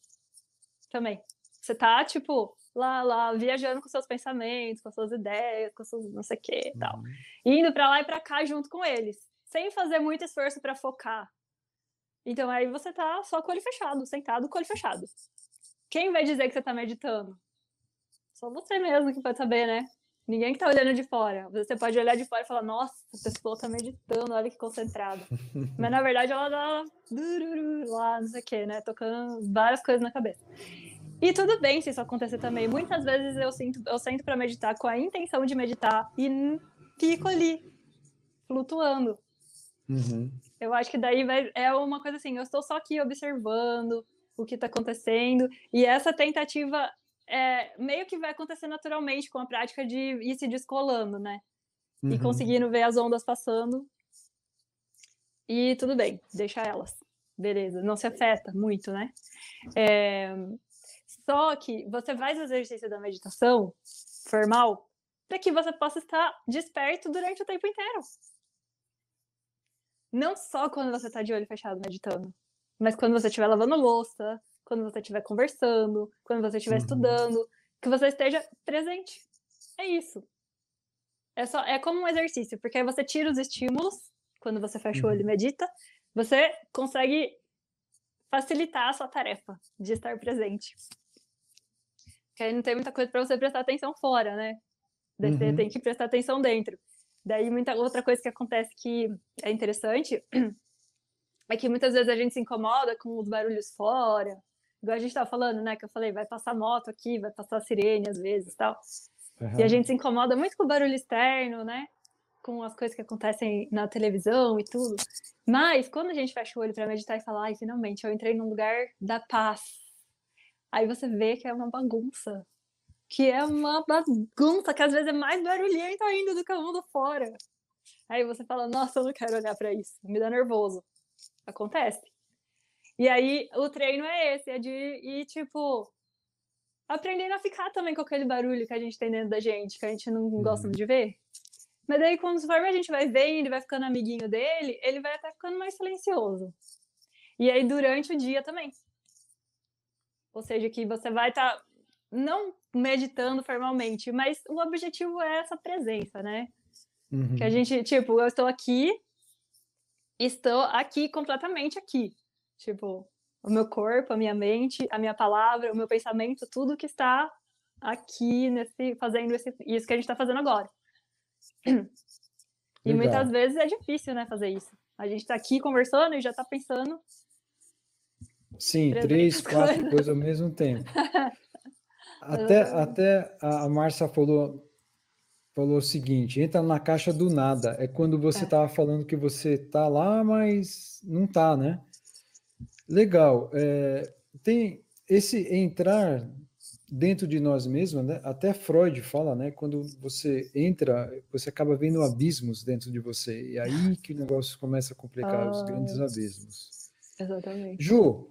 Também. Você está, tipo, lá, lá, viajando com seus pensamentos, com suas ideias, com seus não sei o que e tal. Uhum. Indo para lá e para cá junto com eles, sem fazer muito esforço para focar. Então aí você tá só com o olho fechado, sentado com o olho fechado. Quem vai dizer que você tá meditando? Só você mesmo que pode saber, né? Ninguém que tá olhando de fora. Você pode olhar de fora e falar, nossa, a pessoa tá meditando, olha que concentrada. [LAUGHS] Mas na verdade ela tá lá, não sei o quê, né? Tocando várias coisas na cabeça. E tudo bem se isso acontecer também. Muitas vezes eu sinto, eu sento para meditar com a intenção de meditar e fico ali, flutuando. Uhum. Eu acho que daí vai, é uma coisa assim, eu estou só aqui observando o que está acontecendo, e essa tentativa é, meio que vai acontecer naturalmente com a prática de ir se descolando, né? Uhum. E conseguindo ver as ondas passando. E tudo bem, deixa elas. Beleza, não se afeta muito, né? É... Só que você faz o exercício da meditação formal, para que você possa estar desperto durante o tempo inteiro. Não só quando você está de olho fechado meditando, mas quando você estiver lavando louça, quando você estiver conversando, quando você estiver uhum. estudando, que você esteja presente. É isso. É, só, é como um exercício, porque aí você tira os estímulos, quando você fecha o olho e uhum. medita, você consegue facilitar a sua tarefa de estar presente. Porque aí não tem muita coisa para você prestar atenção fora, né? Daí uhum. você tem que prestar atenção dentro. Daí muita outra coisa que acontece que é interessante [CLEARS THROAT] é que muitas vezes a gente se incomoda com os barulhos fora, igual a gente estava falando, né? Que eu falei, vai passar moto aqui, vai passar sirene às vezes tal. Uhum. E a gente se incomoda muito com o barulho externo, né? Com as coisas que acontecem na televisão e tudo. Mas quando a gente fecha o olho para meditar e falar, ai, finalmente eu entrei num lugar da paz. Aí você vê que é uma bagunça. Que é uma bagunça, que às vezes é mais barulhenta ainda do que o mundo fora. Aí você fala, nossa, eu não quero olhar para isso, me dá nervoso. Acontece. E aí o treino é esse, é de ir, tipo, aprendendo a ficar também com aquele barulho que a gente tem dentro da gente, que a gente não uhum. gosta de ver. Mas daí, conforme a gente vai vendo, vai ficando amiguinho dele, ele vai até ficando mais silencioso. E aí, durante o dia também. Ou seja, que você vai estar tá, não meditando formalmente, mas o objetivo é essa presença, né? Uhum. Que a gente, tipo, eu estou aqui, estou aqui completamente aqui. Tipo, o meu corpo, a minha mente, a minha palavra, o meu pensamento, tudo que está aqui nesse fazendo esse, isso que a gente está fazendo agora. E Legal. muitas vezes é difícil, né, fazer isso. A gente está aqui conversando e já está pensando. Sim, três, quatro coisas. coisas ao mesmo tempo. [LAUGHS] até, até a Márcia falou falou o seguinte: entra na caixa do nada. É quando você estava é. falando que você está lá, mas não está, né? Legal. É, tem esse entrar dentro de nós mesmos, né? até Freud fala, né? Quando você entra, você acaba vendo abismos dentro de você. E aí que o negócio começa a complicar ah, os grandes abismos. Exatamente. Ju,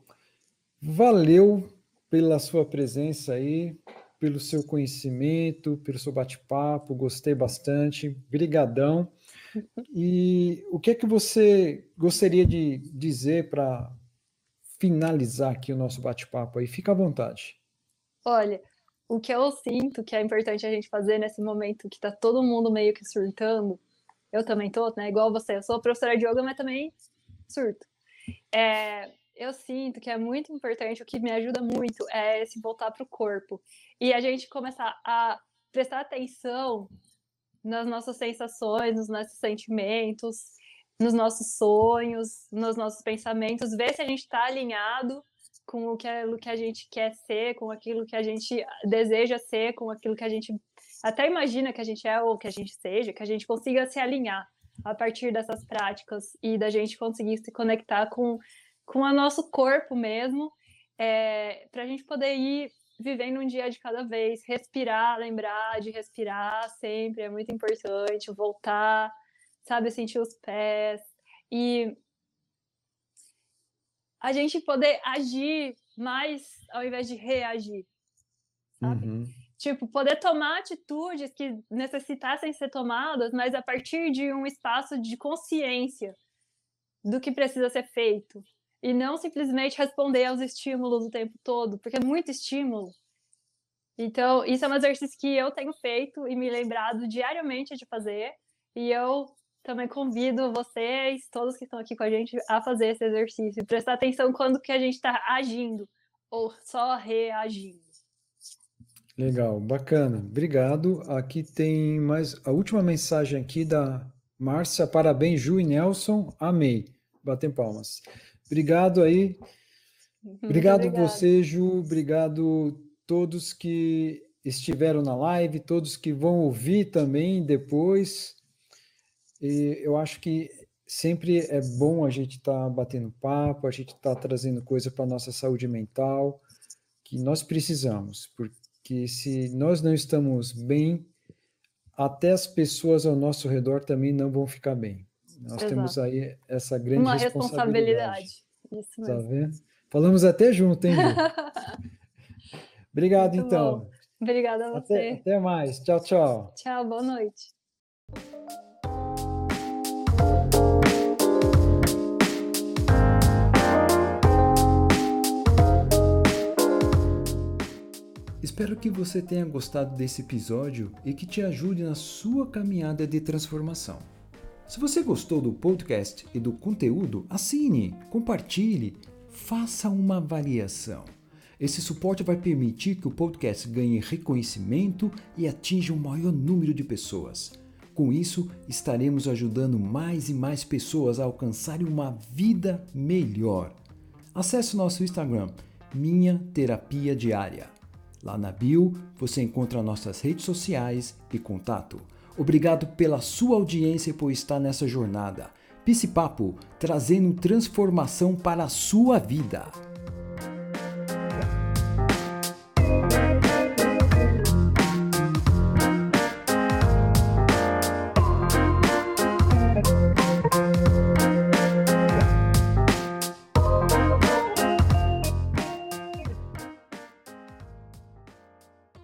valeu pela sua presença aí, pelo seu conhecimento, pelo seu bate-papo, gostei bastante. Brigadão. [LAUGHS] E o que é que você gostaria de dizer para finalizar aqui o nosso bate-papo aí, fica à vontade. Olha, o que eu sinto que é importante a gente fazer nesse momento que tá todo mundo meio que surtando, eu também tô, né? Igual você, eu sou professora de yoga, mas também surto. É, eu sinto que é muito importante, o que me ajuda muito é se voltar para o corpo e a gente começar a prestar atenção nas nossas sensações, nos nossos sentimentos, nos nossos sonhos, nos nossos pensamentos, ver se a gente está alinhado com o que, o que a gente quer ser, com aquilo que a gente deseja ser, com aquilo que a gente até imagina que a gente é ou que a gente seja, que a gente consiga se alinhar a partir dessas práticas e da gente conseguir se conectar com, com o nosso corpo mesmo, é, para a gente poder ir vivendo um dia de cada vez, respirar, lembrar de respirar sempre é muito importante, voltar sabe? Sentir os pés. E a gente poder agir mais ao invés de reagir, sabe? Uhum. Tipo, poder tomar atitudes que necessitassem ser tomadas, mas a partir de um espaço de consciência do que precisa ser feito. E não simplesmente responder aos estímulos o tempo todo, porque é muito estímulo. Então, isso é um exercício que eu tenho feito e me lembrado diariamente de fazer. E eu também convido vocês, todos que estão aqui com a gente, a fazer esse exercício. Prestar atenção quando que a gente está agindo ou só reagindo. Legal, bacana. Obrigado. Aqui tem mais a última mensagem aqui da Márcia. Parabéns, Ju e Nelson. Amei. Batem palmas. Obrigado aí. Obrigado você, Ju. Obrigado todos que estiveram na live, todos que vão ouvir também depois. E eu acho que sempre é bom a gente estar tá batendo papo, a gente estar tá trazendo coisa para a nossa saúde mental, que nós precisamos, porque se nós não estamos bem, até as pessoas ao nosso redor também não vão ficar bem. Nós Exato. temos aí essa grande Uma responsabilidade. responsabilidade. Isso tá? Falamos até junto, hein, [LAUGHS] Obrigado, Muito então. Bom. Obrigada a você. Até, até mais. Tchau, tchau. Tchau, boa noite. Espero que você tenha gostado desse episódio e que te ajude na sua caminhada de transformação. Se você gostou do podcast e do conteúdo, assine, compartilhe, faça uma avaliação. Esse suporte vai permitir que o podcast ganhe reconhecimento e atinja um maior número de pessoas. Com isso, estaremos ajudando mais e mais pessoas a alcançarem uma vida melhor. Acesse o nosso Instagram, Minha Terapia Diária. Lá na bio você encontra nossas redes sociais e contato. Obrigado pela sua audiência e por estar nessa jornada. Pisse Papo, trazendo transformação para a sua vida.